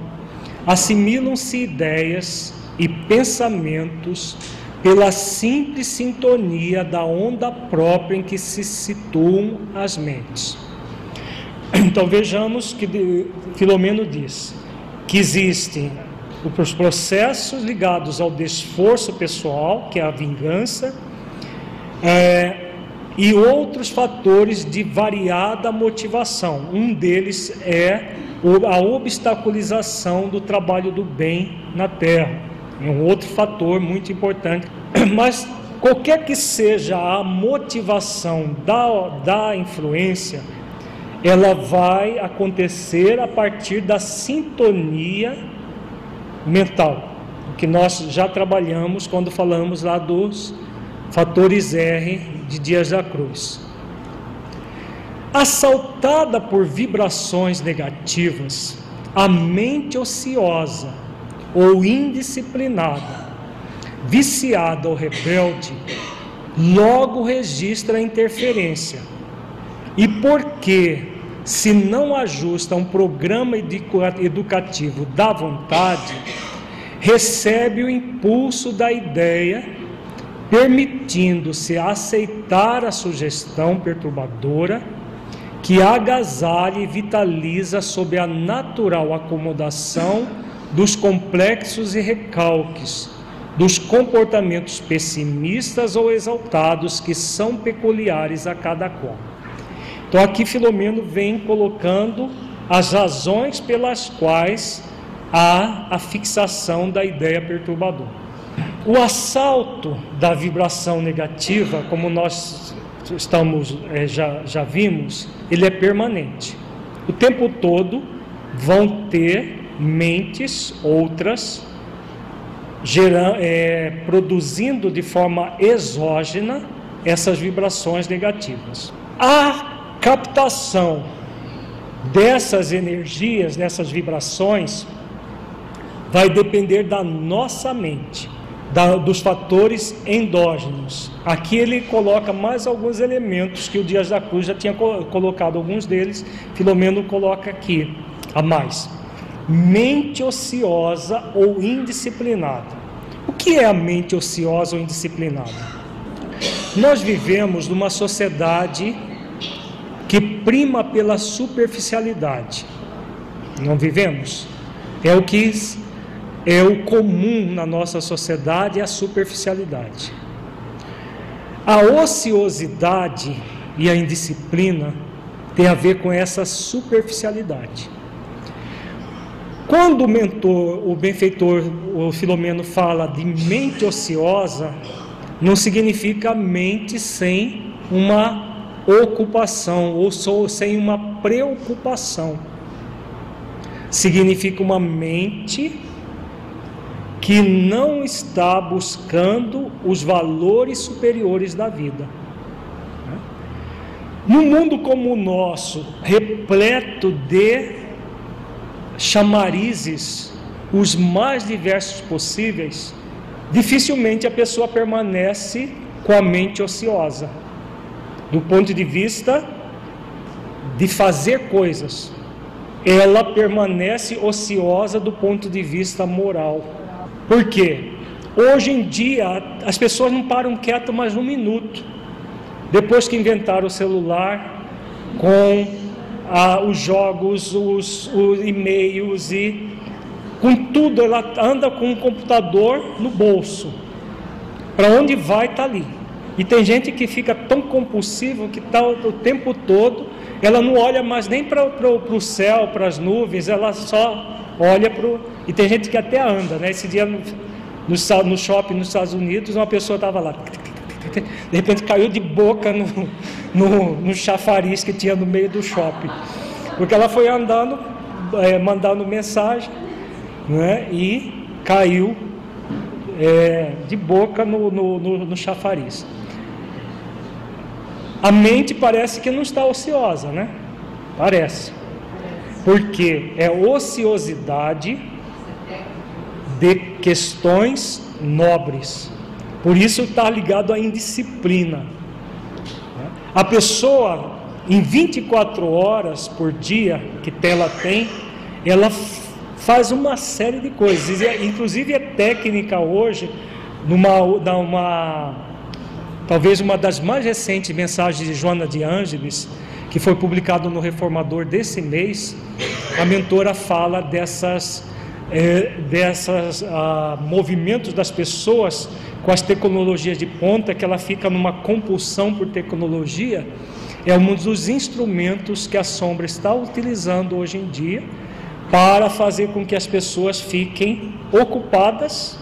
assimilam-se ideias e pensamentos pela simples sintonia da onda própria em que se situam as mentes. Então vejamos que Filomeno diz que existem os processos ligados ao desforço pessoal, que é a vingança, é, e outros fatores de variada motivação. Um deles é a obstaculização do trabalho do bem na terra. É um outro fator muito importante. Mas qualquer que seja a motivação da, da influência, ela vai acontecer a partir da sintonia mental, que nós já trabalhamos quando falamos lá dos fatores R de Dias da Cruz. Assaltada por vibrações negativas, a mente ociosa ou indisciplinada, viciada ou rebelde, logo registra a interferência. E porque se não ajusta um programa educativo da vontade, recebe o impulso da ideia, permitindo-se aceitar a sugestão perturbadora que agasalha e vitaliza sob a natural acomodação dos complexos e recalques, dos comportamentos pessimistas ou exaltados que são peculiares a cada qual. Então aqui Filomeno vem colocando as razões pelas quais há a fixação da ideia perturbadora. O assalto da vibração negativa, como nós estamos é, já, já vimos, ele é permanente. O tempo todo vão ter mentes outras gerando, é, produzindo de forma exógena essas vibrações negativas. A captação dessas energias, dessas vibrações, vai depender da nossa mente da, dos fatores endógenos. Aqui ele coloca mais alguns elementos que o Dias da Cruz já tinha colocado, alguns deles, Filomeno coloca aqui a mais. Mente ociosa ou indisciplinada. O que é a mente ociosa ou indisciplinada? Nós vivemos numa sociedade que prima pela superficialidade. Não vivemos? É o que é o comum na nossa sociedade é a superficialidade. A ociosidade e a indisciplina tem a ver com essa superficialidade. Quando o mentor, o benfeitor, o Filomeno fala de mente ociosa, não significa mente sem uma ocupação ou sem uma preocupação. Significa uma mente que não está buscando os valores superiores da vida. Num mundo como o nosso, repleto de chamarizes, os mais diversos possíveis, dificilmente a pessoa permanece com a mente ociosa, do ponto de vista de fazer coisas. Ela permanece ociosa do ponto de vista moral. Por quê? Hoje em dia as pessoas não param quietas mais um minuto. Depois que inventaram o celular com ah, os jogos, os, os e-mails e com tudo, ela anda com um computador no bolso. Para onde vai, está ali. E tem gente que fica tão compulsivo que está o tempo todo, ela não olha mais nem para o céu, para as nuvens, ela só olha para o. E tem gente que até anda, né? Esse dia no, no, no shopping nos Estados Unidos, uma pessoa estava lá. De repente caiu de boca no, no, no chafariz que tinha no meio do shopping. Porque ela foi andando, é, mandando mensagem, né? E caiu é, de boca no, no, no, no chafariz. A mente parece que não está ociosa, né? Parece. Porque é ociosidade de questões nobres. Por isso está ligado à indisciplina. A pessoa, em 24 horas por dia que ela tem, ela faz uma série de coisas. Inclusive é técnica hoje, numa, numa talvez uma das mais recentes mensagens de Joana de Ângeles, que foi publicado no Reformador desse mês, a mentora fala dessas, é, dessas ah, movimentos das pessoas com as tecnologias de ponta, que ela fica numa compulsão por tecnologia, é um dos instrumentos que a sombra está utilizando hoje em dia para fazer com que as pessoas fiquem ocupadas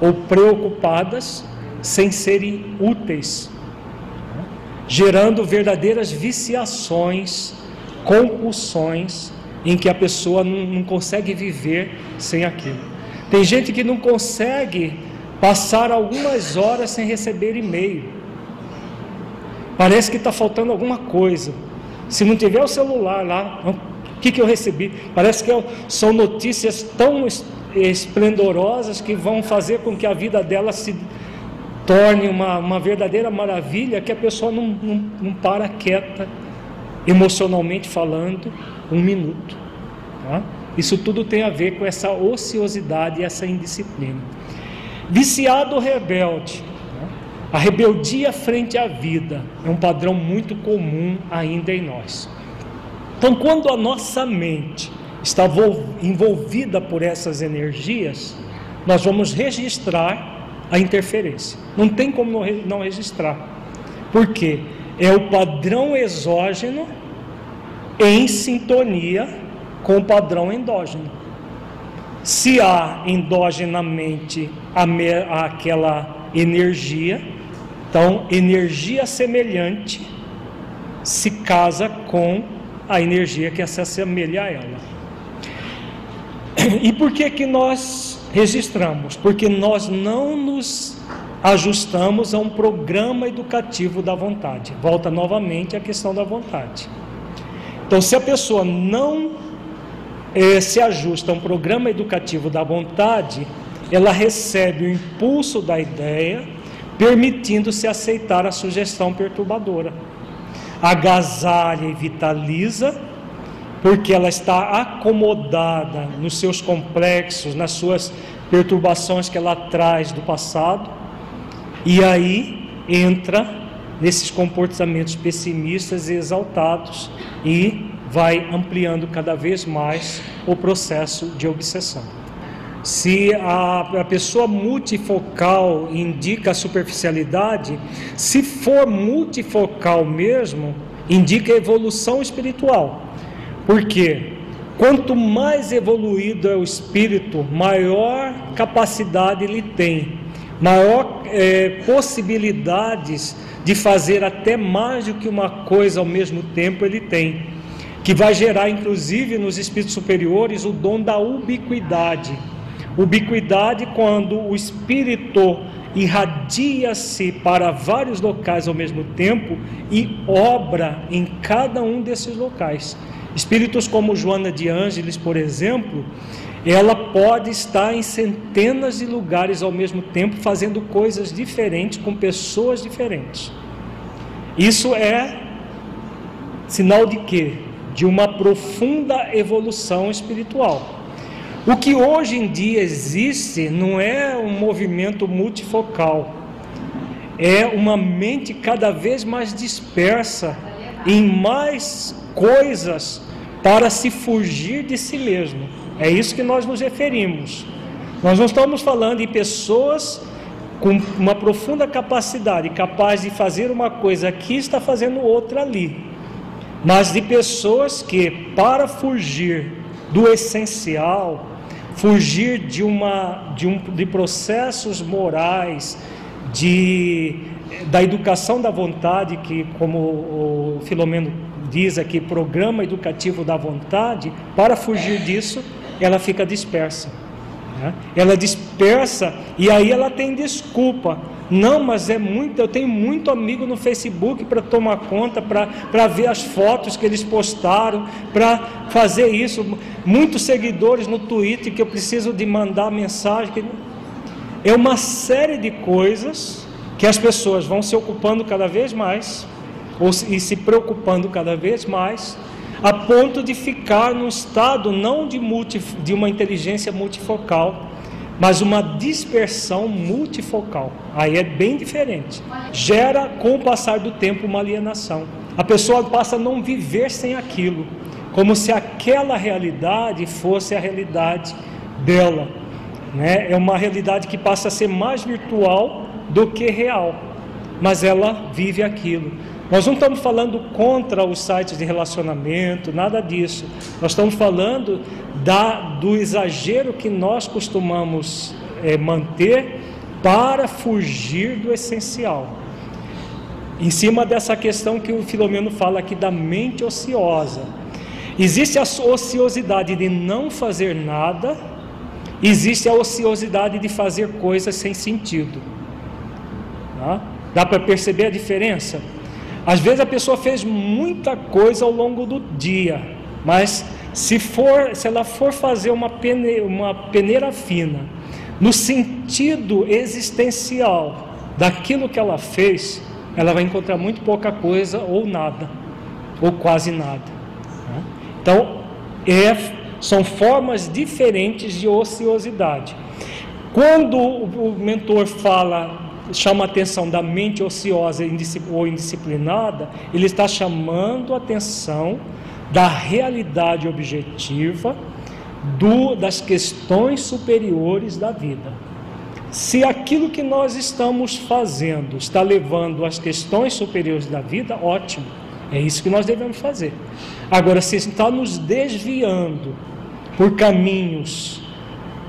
ou preocupadas sem serem úteis, gerando verdadeiras viciações, compulsões, em que a pessoa não, não consegue viver sem aquilo. Tem gente que não consegue passar algumas horas sem receber e-mail. Parece que está faltando alguma coisa. Se não tiver o celular lá, o que, que eu recebi? Parece que é são notícias tão esplendorosas que vão fazer com que a vida dela se torne uma, uma verdadeira maravilha que a pessoa não, não, não para quieta, emocionalmente falando, um minuto. Tá? Isso tudo tem a ver com essa ociosidade e essa indisciplina. Viciado rebelde. Né? A rebeldia frente à vida é um padrão muito comum ainda em nós. Então, quando a nossa mente está envolvida por essas energias, nós vamos registrar a interferência. Não tem como não registrar. Por quê? É o padrão exógeno em sintonia com o padrão endógeno. Se há endogenamente aquela energia, então energia semelhante se casa com a energia que se assemelha a ela. E por que que nós registramos, porque nós não nos ajustamos a um programa educativo da vontade. Volta novamente à questão da vontade. Então, se a pessoa não eh, se ajusta a um programa educativo da vontade, ela recebe o impulso da ideia, permitindo-se aceitar a sugestão perturbadora. Agasalha e vitaliza porque ela está acomodada nos seus complexos, nas suas perturbações que ela traz do passado, e aí entra nesses comportamentos pessimistas e exaltados e vai ampliando cada vez mais o processo de obsessão. Se a, a pessoa multifocal indica superficialidade, se for multifocal mesmo, indica evolução espiritual. Porque quanto mais evoluído é o espírito, maior capacidade ele tem, maior é, possibilidades de fazer até mais do que uma coisa ao mesmo tempo ele tem, que vai gerar inclusive nos espíritos superiores o dom da ubiquidade. Ubiquidade quando o espírito irradia-se para vários locais ao mesmo tempo e obra em cada um desses locais. Espíritos como Joana de Ângeles, por exemplo, ela pode estar em centenas de lugares ao mesmo tempo, fazendo coisas diferentes com pessoas diferentes. Isso é sinal de quê? De uma profunda evolução espiritual. O que hoje em dia existe não é um movimento multifocal, é uma mente cada vez mais dispersa em mais coisas para se fugir de si mesmo. É isso que nós nos referimos. Nós não estamos falando em pessoas com uma profunda capacidade, capaz de fazer uma coisa aqui está fazendo outra ali. Mas de pessoas que, para fugir do essencial, fugir de, uma, de, um, de processos morais, de, da educação da vontade, que, como o Filomeno diz aqui programa educativo da vontade, para fugir disso, ela fica dispersa. Né? Ela dispersa e aí ela tem desculpa. Não, mas é muito, eu tenho muito amigo no Facebook para tomar conta, para ver as fotos que eles postaram, para fazer isso. Muitos seguidores no Twitter que eu preciso de mandar mensagem. É uma série de coisas que as pessoas vão se ocupando cada vez mais, ou, e se preocupando cada vez mais, a ponto de ficar num estado não de, multi, de uma inteligência multifocal, mas uma dispersão multifocal. Aí é bem diferente. Gera, com o passar do tempo, uma alienação. A pessoa passa a não viver sem aquilo, como se aquela realidade fosse a realidade dela. Né? É uma realidade que passa a ser mais virtual do que real, mas ela vive aquilo. Nós não estamos falando contra os sites de relacionamento, nada disso. Nós estamos falando da, do exagero que nós costumamos é, manter para fugir do essencial. Em cima dessa questão que o Filomeno fala aqui da mente ociosa. Existe a ociosidade de não fazer nada, existe a ociosidade de fazer coisas sem sentido. Tá? Dá para perceber a diferença? Às vezes a pessoa fez muita coisa ao longo do dia, mas se for, se ela for fazer uma, pene, uma peneira fina, no sentido existencial daquilo que ela fez, ela vai encontrar muito pouca coisa ou nada, ou quase nada. Né? Então, é, são formas diferentes de ociosidade. Quando o mentor fala chama a atenção da mente ociosa ou indisciplinada, ele está chamando a atenção da realidade objetiva do, das questões superiores da vida. Se aquilo que nós estamos fazendo está levando às questões superiores da vida, ótimo, é isso que nós devemos fazer. Agora, se está nos desviando por caminhos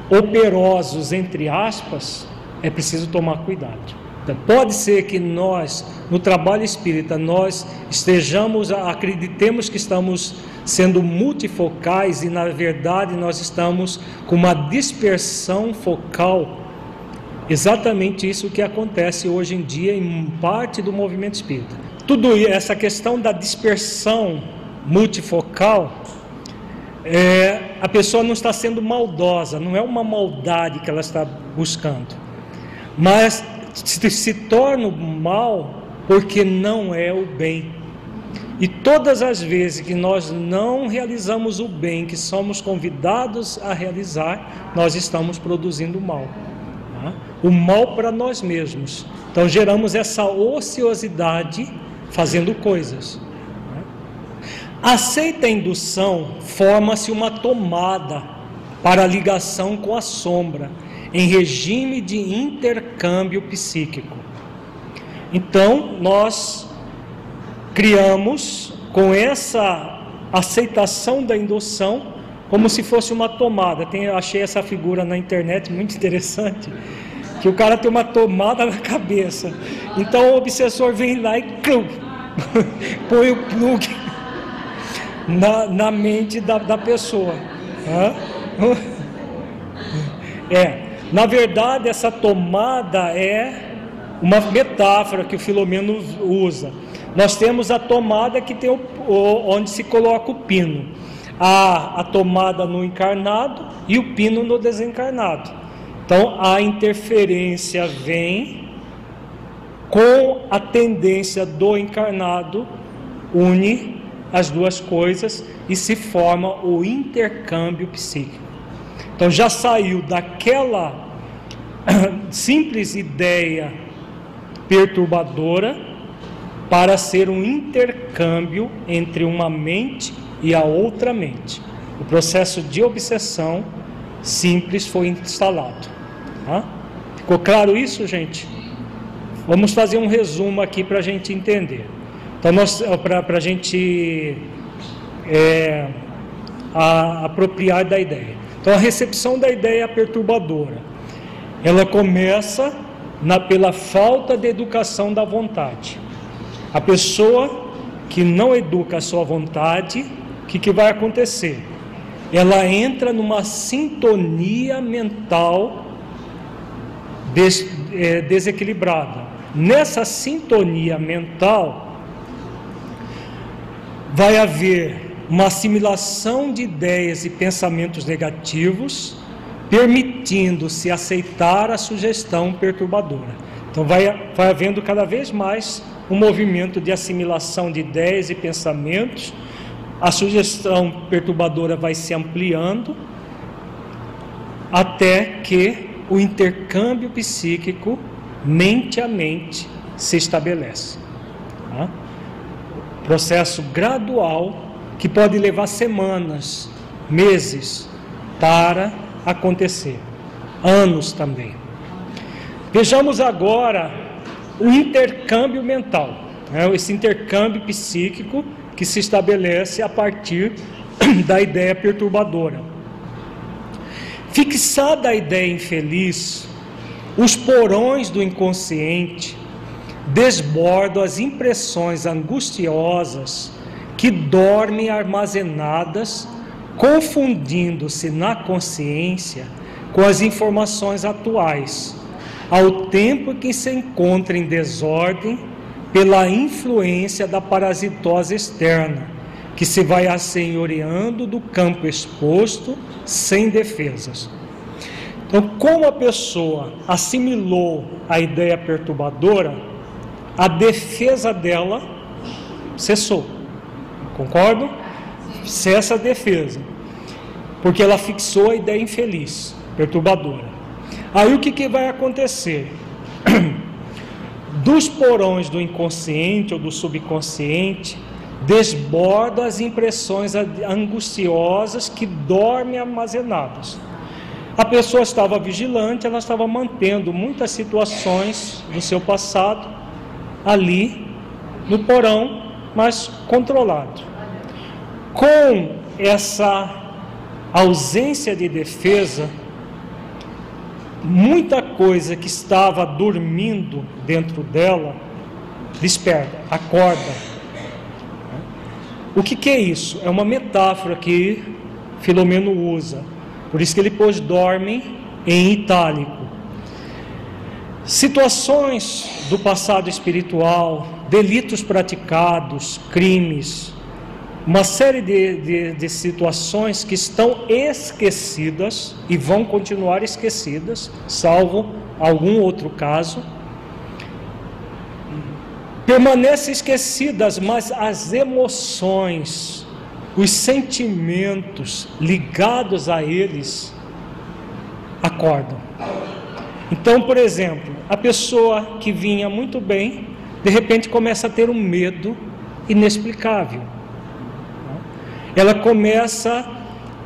operosos, entre aspas, é preciso tomar cuidado. Então, pode ser que nós, no trabalho espírita, nós estejamos, acreditemos que estamos sendo multifocais e na verdade nós estamos com uma dispersão focal. Exatamente isso que acontece hoje em dia em parte do movimento espírita. Tudo essa questão da dispersão multifocal, é, a pessoa não está sendo maldosa, não é uma maldade que ela está buscando mas se, se torna o mal porque não é o bem. E todas as vezes que nós não realizamos o bem que somos convidados a realizar, nós estamos produzindo mal. Tá? O mal para nós mesmos. Então geramos essa ociosidade fazendo coisas. Tá? Aceita a indução, forma-se uma tomada para a ligação com a sombra em regime de intercâmbio psíquico. Então, nós criamos com essa aceitação da indução como se fosse uma tomada. Tem, achei essa figura na internet muito interessante, que o cara tem uma tomada na cabeça. Então o obsessor vem lá e põe o plug na, na mente da, da pessoa. É. Na verdade, essa tomada é uma metáfora que o Filomeno usa. Nós temos a tomada que tem o, onde se coloca o pino. Há a tomada no encarnado e o pino no desencarnado. Então a interferência vem com a tendência do encarnado, une as duas coisas e se forma o intercâmbio psíquico. Então já saiu daquela simples ideia perturbadora para ser um intercâmbio entre uma mente e a outra mente. O processo de obsessão simples foi instalado. Tá? Ficou claro isso, gente? Vamos fazer um resumo aqui para a gente entender. Então, para a gente é, a, apropriar da ideia. Então, a recepção da ideia perturbadora ela começa na, pela falta de educação da vontade. A pessoa que não educa a sua vontade, o que, que vai acontecer? ela entra numa sintonia mental des, é, desequilibrada. Nessa sintonia mental, vai haver uma assimilação de ideias e pensamentos negativos, permitindo-se aceitar a sugestão perturbadora. Então, vai, vai havendo cada vez mais um movimento de assimilação de ideias e pensamentos a sugestão perturbadora vai se ampliando até que o intercâmbio psíquico mente a mente se estabelece. Tá? Processo gradual que pode levar semanas, meses para acontecer, anos também. Vejamos agora o intercâmbio mental, né? esse intercâmbio psíquico que se estabelece a partir da ideia perturbadora. Fixada a ideia infeliz, os porões do inconsciente desbordam as impressões angustiosas que dormem armazenadas, confundindo-se na consciência com as informações atuais, ao tempo que se encontra em desordem pela influência da parasitose externa, que se vai assenhoreando do campo exposto sem defesas. Então, como a pessoa assimilou a ideia perturbadora, a defesa dela cessou. Concordo? Cessa a defesa. Porque ela fixou a ideia infeliz, perturbadora. Aí o que, que vai acontecer? dos porões do inconsciente ou do subconsciente desborda as impressões angustiosas que dormem armazenadas. A pessoa estava vigilante, ela estava mantendo muitas situações do seu passado ali no porão, mas controlado. Com essa ausência de defesa, muita coisa que estava dormindo dentro dela desperta, acorda. O que, que é isso? É uma metáfora que Filomeno usa. Por isso que ele pôs dorme em itálico. Situações do passado espiritual, delitos praticados, crimes, uma série de, de, de, situações que estão esquecidas e vão continuar esquecidas, salvo algum outro caso. Permanecem esquecidas, mas as emoções, os sentimentos ligados a eles acordam. Então, por exemplo, a pessoa que vinha muito bem, de repente começa a ter um medo inexplicável ela começa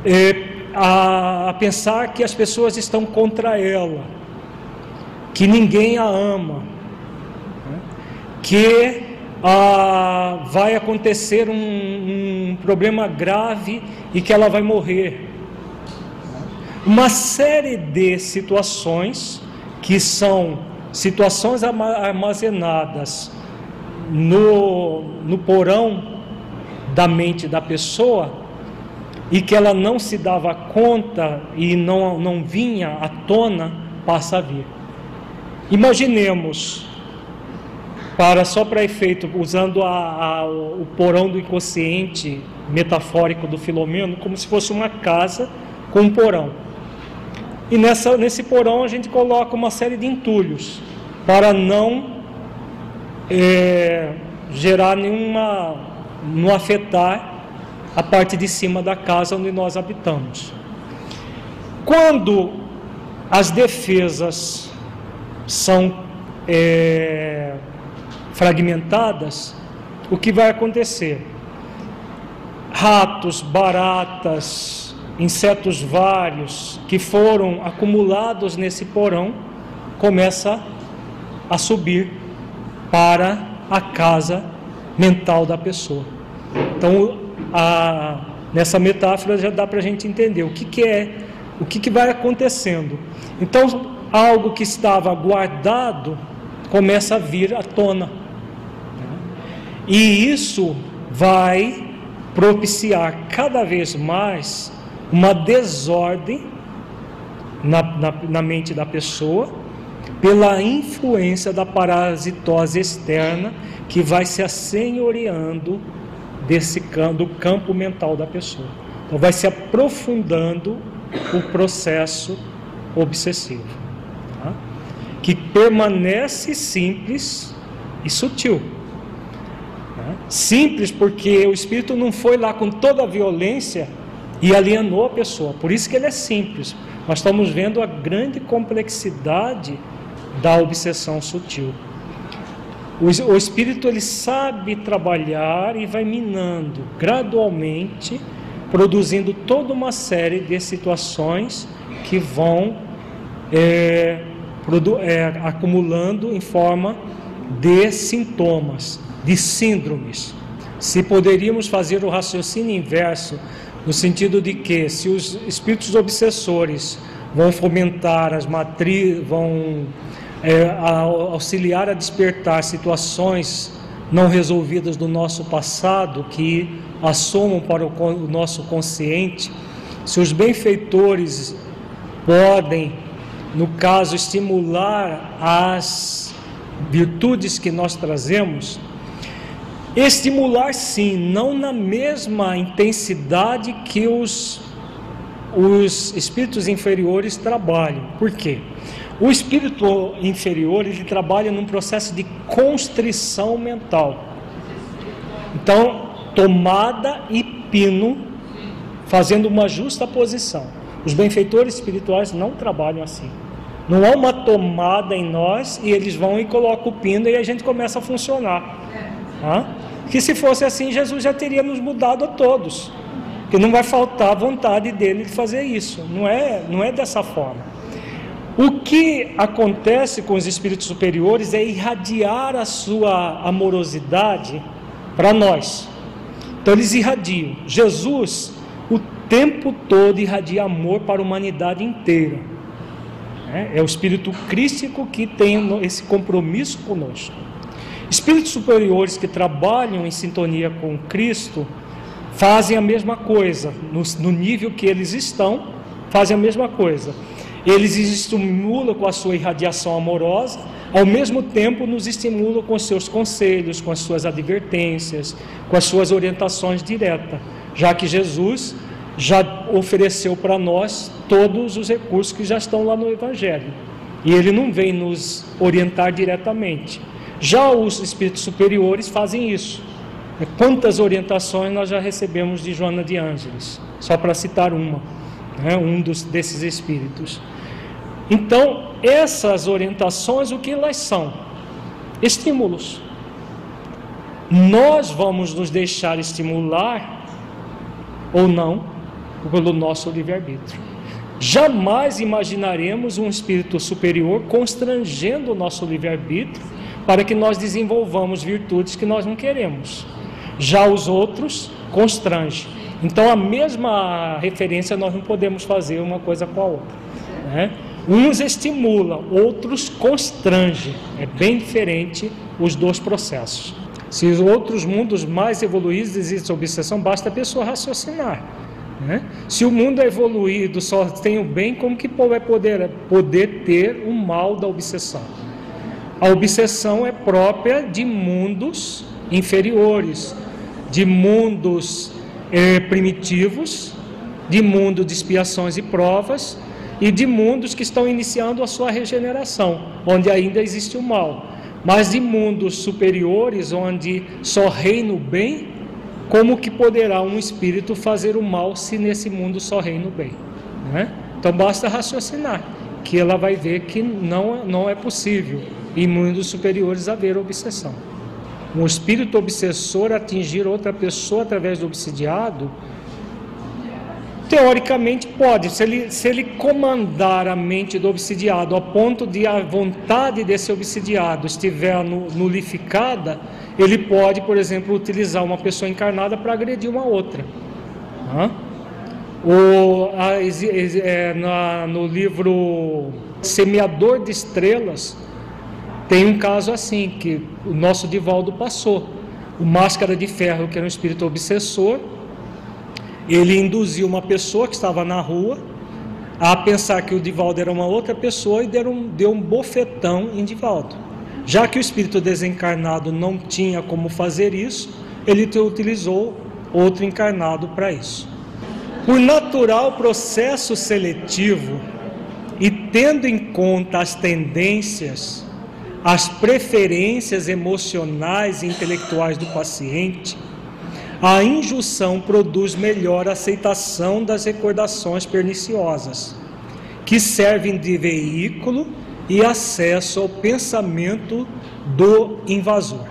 é, a, a pensar que as pessoas estão contra ela, que ninguém a ama, né? que ah, vai acontecer um, um, problema grave e que ela vai morrer. Uma série de situações que são situações armazenadas no, no porão da mente da pessoa e que ela não se dava conta e não, não vinha à tona, passa a vir. Imaginemos, para só para efeito, usando a, a, o porão do inconsciente metafórico do Filomeno, como se fosse uma casa com um porão. E nessa, nesse porão a gente coloca uma série de entulhos para não é, gerar nenhuma não afetar a parte de cima da casa onde nós habitamos. Quando as defesas são é, fragmentadas, o que vai acontecer? Ratos, baratas, insetos vários que foram acumulados nesse porão começa a subir para a casa mental da pessoa. Então, a, nessa metáfora já dá para a gente entender o que, que é, o que, que vai acontecendo. Então, algo que estava guardado começa a vir à tona. E isso vai propiciar cada vez mais uma desordem na, na, na mente da pessoa pela influência da parasitose externa que vai se assenhoreando desse do campo mental da pessoa. Então vai se aprofundando o processo obsessivo, tá? que permanece simples e sutil. Tá? Simples porque o espírito não foi lá com toda a violência e alienou a pessoa. Por isso que ele é simples. Nós estamos vendo a grande complexidade da obsessão sutil. O, espírito ele sabe trabalhar e vai minando gradualmente, produzindo toda uma série de situações que vão é, é, acumulando em forma de sintomas, de síndromes. Se poderíamos fazer o raciocínio inverso, no sentido de que se os espíritos obsessores vão fomentar as matrizes, vão é, a auxiliar a despertar situações não resolvidas do nosso passado que assomam para o, o nosso consciente, se os benfeitores podem, no caso, estimular as virtudes que nós trazemos, estimular sim, não na mesma intensidade que os, os espíritos inferiores trabalham. Por quê? O espírito inferior, ele trabalha num processo de constrição mental. Então, tomada e pino, fazendo uma justa posição. Os benfeitores espirituais não trabalham assim. Não há uma tomada em nós e eles vão e colocam o pino e a gente começa a funcionar. Tá? Que se fosse assim, Jesus já teria nos mudado a todos. Que não vai faltar vontade dele de fazer isso. Não é, não é dessa forma. O que acontece com os espíritos superiores é irradiar a sua amorosidade para nós. Então eles irradiam. Jesus, o tempo todo, irradia amor para a humanidade inteira. É, é o espírito crístico que tem esse compromisso conosco. Espíritos superiores que trabalham em sintonia com Cristo fazem a mesma coisa, no, no nível que eles estão, fazem a mesma coisa eles estimulam com a sua irradiação amorosa, ao mesmo tempo nos estimulam com seus conselhos, com as suas advertências, com as suas orientações diretas, já que Jesus já ofereceu para nós todos os recursos que já estão lá no Evangelho. E ele não vem nos orientar diretamente. Já os espíritos superiores fazem isso. Quantas orientações nós já recebemos de Joana de Ângeles? Só para citar uma, né? um dos, desses espíritos. Então, essas orientações, o que elas são? Estímulos. Nós vamos nos deixar estimular ou não pelo nosso livre-arbítrio. Jamais imaginaremos um espírito superior constrangendo o nosso livre-arbítrio para que nós desenvolvamos virtudes que nós não queremos. Já os outros constrangem. Então, a mesma referência nós não podemos fazer uma coisa com a outra. Né? Uns estimulam, outros constrangem. É bem diferente os dois processos. Se os outros mundos mais evoluídos existem obsessão, basta a pessoa raciocinar. Né? Se o mundo é evoluído só tem o bem, como que vai poder, poder ter o mal da obsessão? A obsessão é própria de mundos inferiores, de mundos eh, primitivos, de mundo de expiações e provas, e de mundos que estão iniciando a sua regeneração, onde ainda existe o mal. Mas de mundos superiores, onde só reina o bem, como que poderá um espírito fazer o mal se nesse mundo só reina o bem? Né? Então basta raciocinar, que ela vai ver que não, não é possível em mundos superiores haver obsessão. Um espírito obsessor atingir outra pessoa através do obsidiado Teoricamente pode, se ele, se ele comandar a mente do obsidiado a ponto de a vontade desse obsidiado estiver nulificada, ele pode, por exemplo, utilizar uma pessoa encarnada para agredir uma outra. O, a, é, na, no livro Semeador de Estrelas, tem um caso assim, que o nosso Divaldo passou. O Máscara de Ferro, que era um espírito obsessor, ele induziu uma pessoa que estava na rua a pensar que o Divaldo era uma outra pessoa e deu um, deu um bofetão em Divaldo. Já que o espírito desencarnado não tinha como fazer isso, ele utilizou outro encarnado para isso. Por natural processo seletivo e tendo em conta as tendências, as preferências emocionais e intelectuais do paciente, a injunção produz melhor aceitação das recordações perniciosas, que servem de veículo e acesso ao pensamento do invasor.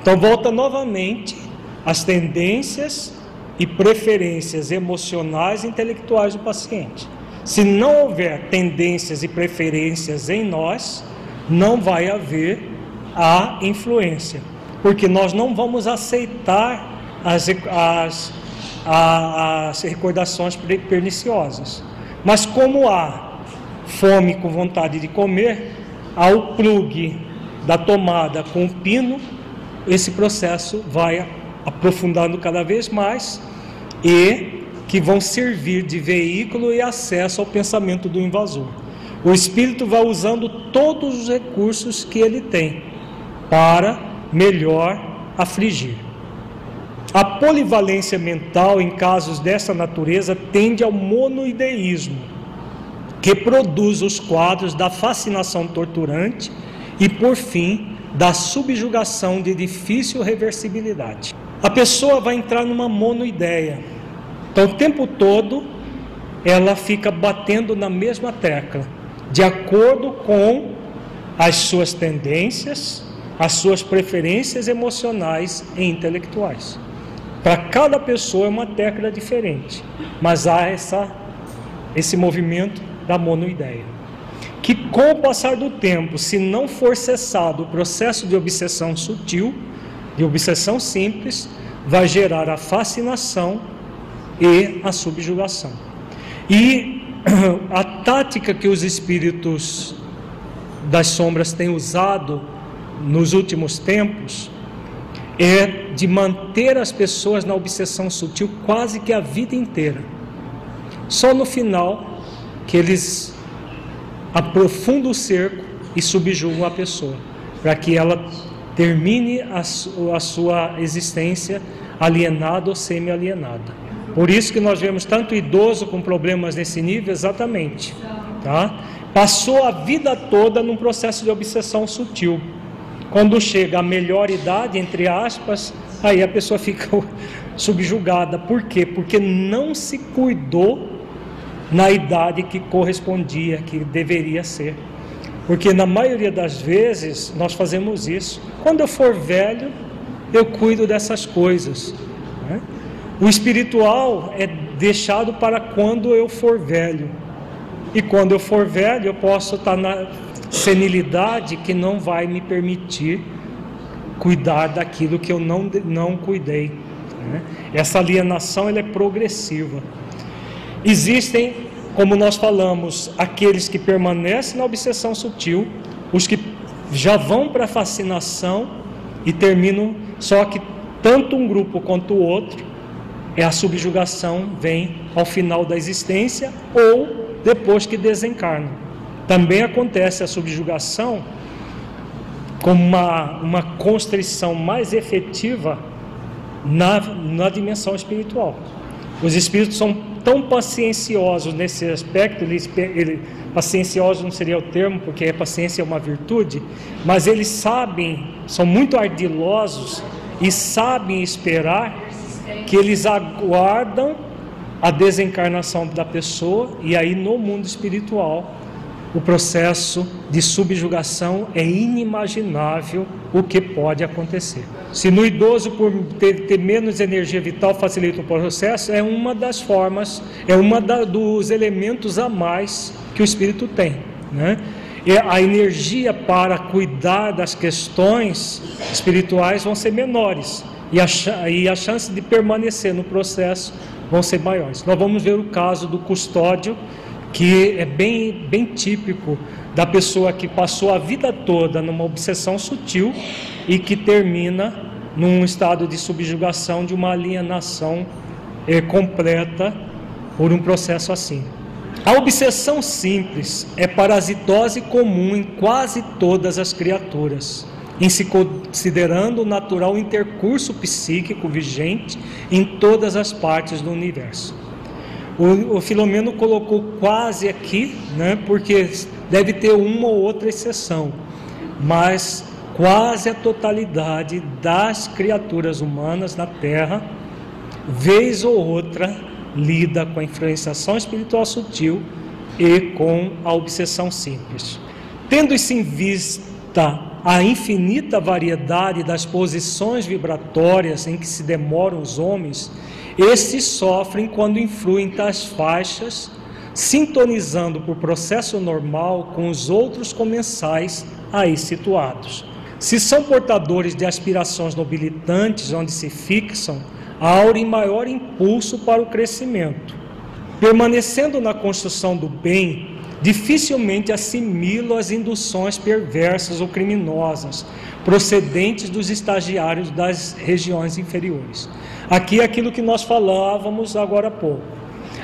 Então, volta novamente às tendências e preferências emocionais e intelectuais do paciente. Se não houver tendências e preferências em nós, não vai haver a influência, porque nós não vamos aceitar as, as, as recordações perniciosas. Mas como há fome com vontade de comer, há o plugue da tomada com o pino, esse processo vai aprofundando cada vez mais e que vão servir de veículo e acesso ao pensamento do invasor. O espírito vai usando todos os recursos que ele tem para melhor afligir. Polivalência mental em casos dessa natureza tende ao monoideísmo, que produz os quadros da fascinação torturante e, por fim, da subjugação de difícil reversibilidade. A pessoa vai entrar numa monoideia. Então, o tempo todo, ela fica batendo na mesma tecla, de acordo com as suas tendências, as suas preferências emocionais e intelectuais. Para cada pessoa é uma tecla diferente, mas há essa, esse movimento da monoideia. Que com o passar do tempo, se não for cessado o processo de obsessão sutil, de obsessão simples, vai gerar a fascinação e a subjugação. E a tática que os espíritos das sombras têm usado nos últimos tempos é de manter as pessoas na obsessão sutil quase que a vida inteira. Só no final que eles aprofundam o cerco e subjugam a pessoa, para que ela termine a, a sua existência alienada ou semi-alienada. Por isso que nós vemos tanto idoso com problemas nesse nível, exatamente. Tá? Passou a vida toda num processo de obsessão sutil quando chega a melhor idade, entre aspas, aí a pessoa fica subjugada. Por quê? Porque não se cuidou na idade que correspondia, que deveria ser. Porque na maioria das vezes nós fazemos isso. Quando eu for velho, eu cuido dessas coisas. Né? O espiritual é deixado para quando eu for velho. E quando eu for velho, eu posso estar na, senilidade que não vai me permitir cuidar daquilo que eu não, não cuidei. Né? Essa alienação ela é progressiva. Existem, como nós falamos, aqueles que permanecem na obsessão sutil, os que já vão para a fascinação e terminam, só que tanto um grupo quanto o outro, é a subjugação vem ao final da existência ou depois que desencarnam. Também acontece a subjugação como uma, uma constrição mais efetiva na, na dimensão espiritual. Os espíritos são tão pacienciosos nesse aspecto, eles, ele, paciencioso não seria o termo, porque a paciência é uma virtude, mas eles sabem, são muito ardilosos e sabem esperar que eles aguardam a desencarnação da pessoa e aí no mundo espiritual o processo de subjugação é inimaginável o que pode acontecer. Se no idoso, por ter, ter menos energia vital, facilita o processo, é uma das formas, é uma dos elementos a mais que o espírito tem. Né? E a energia para cuidar das questões espirituais vão ser menores e a, e a chance de permanecer no processo vão ser maiores. Nós vamos ver o caso do custódio que é bem, bem típico da pessoa que passou a vida toda numa obsessão sutil e que termina num estado de subjugação, de uma alienação é, completa por um processo assim. A obsessão simples é parasitose comum em quase todas as criaturas, em se considerando o natural intercurso psíquico vigente em todas as partes do universo. O, Filomeno colocou quase aqui, né, porque deve ter uma ou outra exceção, mas quase a totalidade das criaturas humanas na Terra, vez ou outra, lida com a influenciação espiritual sutil e com a obsessão simples. Tendo isso em vista a infinita variedade das posições vibratórias em que se demoram os homens, estes sofrem quando influem tais faixas, sintonizando por processo normal com os outros comensais aí situados. Se são portadores de aspirações nobilitantes onde se fixam, aurem maior impulso para o crescimento. Permanecendo na construção do bem, dificilmente assimilam as induções perversas ou criminosas procedentes dos estagiários das regiões inferiores. Aqui é aquilo que nós falávamos agora há pouco.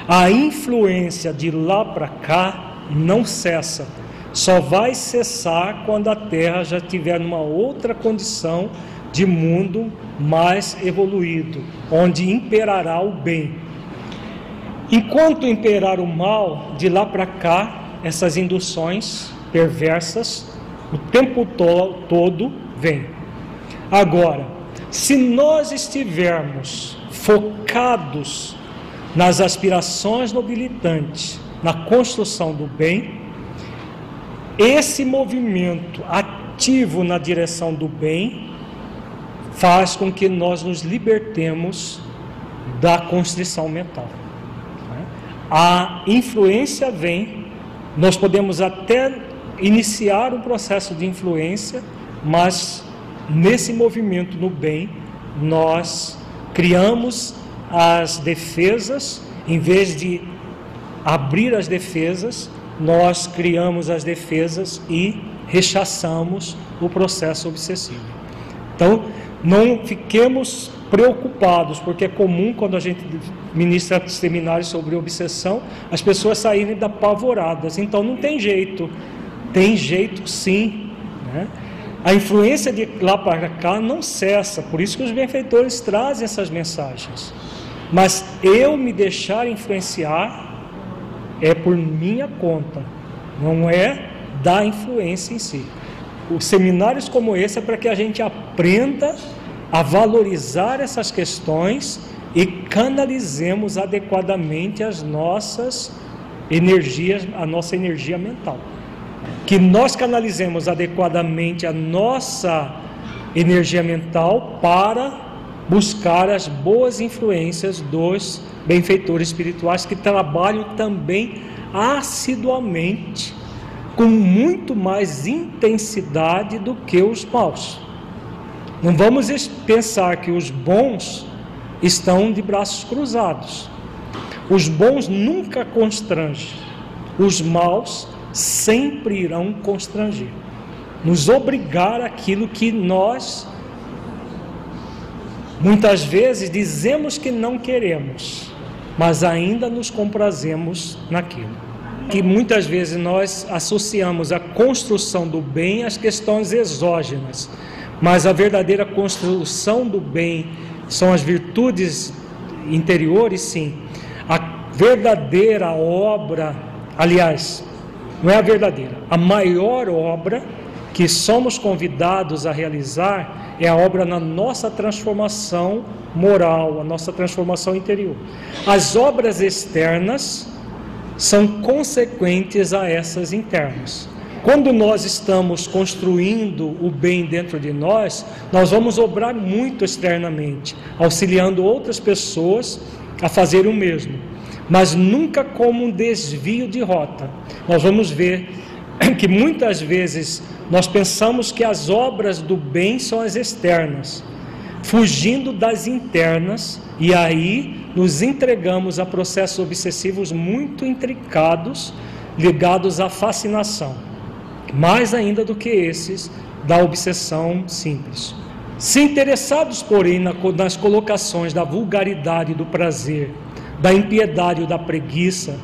A influência de lá para cá não cessa. Só vai cessar quando a Terra já estiver numa outra condição de mundo mais evoluído, onde imperará o bem. Enquanto imperar o mal, de lá para cá, essas induções perversas, o tempo to todo vem. Agora, se nós estivermos focados nas aspirações nobilitantes, na construção do bem, esse movimento ativo na direção do bem faz com que nós nos libertemos da constrição mental. A influência vem, nós podemos até iniciar um processo de influência, mas nesse movimento no bem, nós criamos as defesas, em vez de abrir as defesas, nós criamos as defesas e rechaçamos o processo obsessivo. Então, não fiquemos preocupados, porque é comum quando a gente ministra seminários sobre obsessão, as pessoas saírem apavoradas. Então não tem jeito, tem jeito sim. Né? A influência de lá para cá não cessa, por isso que os benfeitores trazem essas mensagens. Mas eu me deixar influenciar é por minha conta, não é da influência em si. Os seminários como esse é para que a gente aprenda a valorizar essas questões e canalizemos adequadamente as nossas energias, a nossa energia mental. Que nós canalizemos adequadamente a nossa energia mental para buscar as boas influências dos benfeitores espirituais que trabalham também assiduamente com muito mais intensidade do que os maus. Não vamos pensar que os bons estão de braços cruzados. Os bons nunca constrangem, os maus sempre irão constranger, nos obrigar aquilo que nós muitas vezes dizemos que não queremos, mas ainda nos comprazemos naquilo que muitas vezes nós associamos a construção do bem às questões exógenas, mas a verdadeira construção do bem são as virtudes interiores, sim. A verdadeira obra, aliás, não é a verdadeira, a maior obra que somos convidados a realizar é a obra na nossa transformação moral, a nossa transformação interior. As obras externas são consequentes a essas internas. Quando nós estamos construindo o bem dentro de nós, nós vamos obrar muito externamente, auxiliando outras pessoas a fazer o mesmo, mas nunca como um desvio de rota. Nós vamos ver que muitas vezes nós pensamos que as obras do bem são as externas, fugindo das internas, e aí nos entregamos a processos obsessivos muito intricados, ligados à fascinação, mais ainda do que esses da obsessão simples. Se interessados, porém, nas colocações da vulgaridade do prazer, da impiedade ou da preguiça,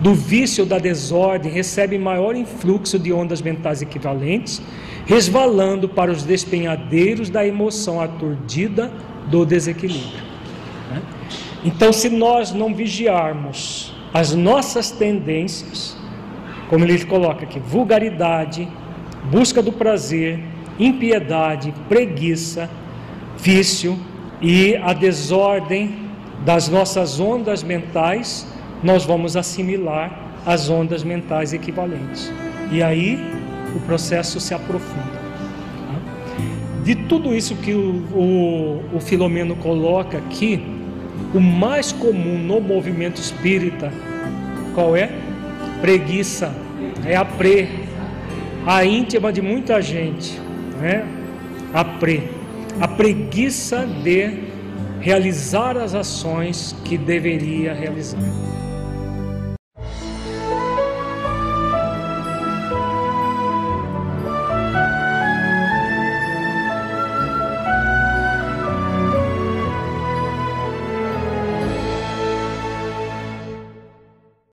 do vício ou da desordem, recebem maior influxo de ondas mentais equivalentes, resvalando para os despenhadeiros da emoção aturdida do desequilíbrio. Né? Então, se nós não vigiarmos as nossas tendências, como ele coloca aqui, vulgaridade, busca do prazer, impiedade, preguiça, vício e a desordem das nossas ondas mentais, nós vamos assimilar as ondas mentais equivalentes. E aí o processo se aprofunda. De tudo isso que o, o, o Filomeno coloca aqui, o mais comum no movimento espírita, qual é? Preguiça, é a pre, a íntima de muita gente, né? A pre, a preguiça de realizar as ações que deveria realizar.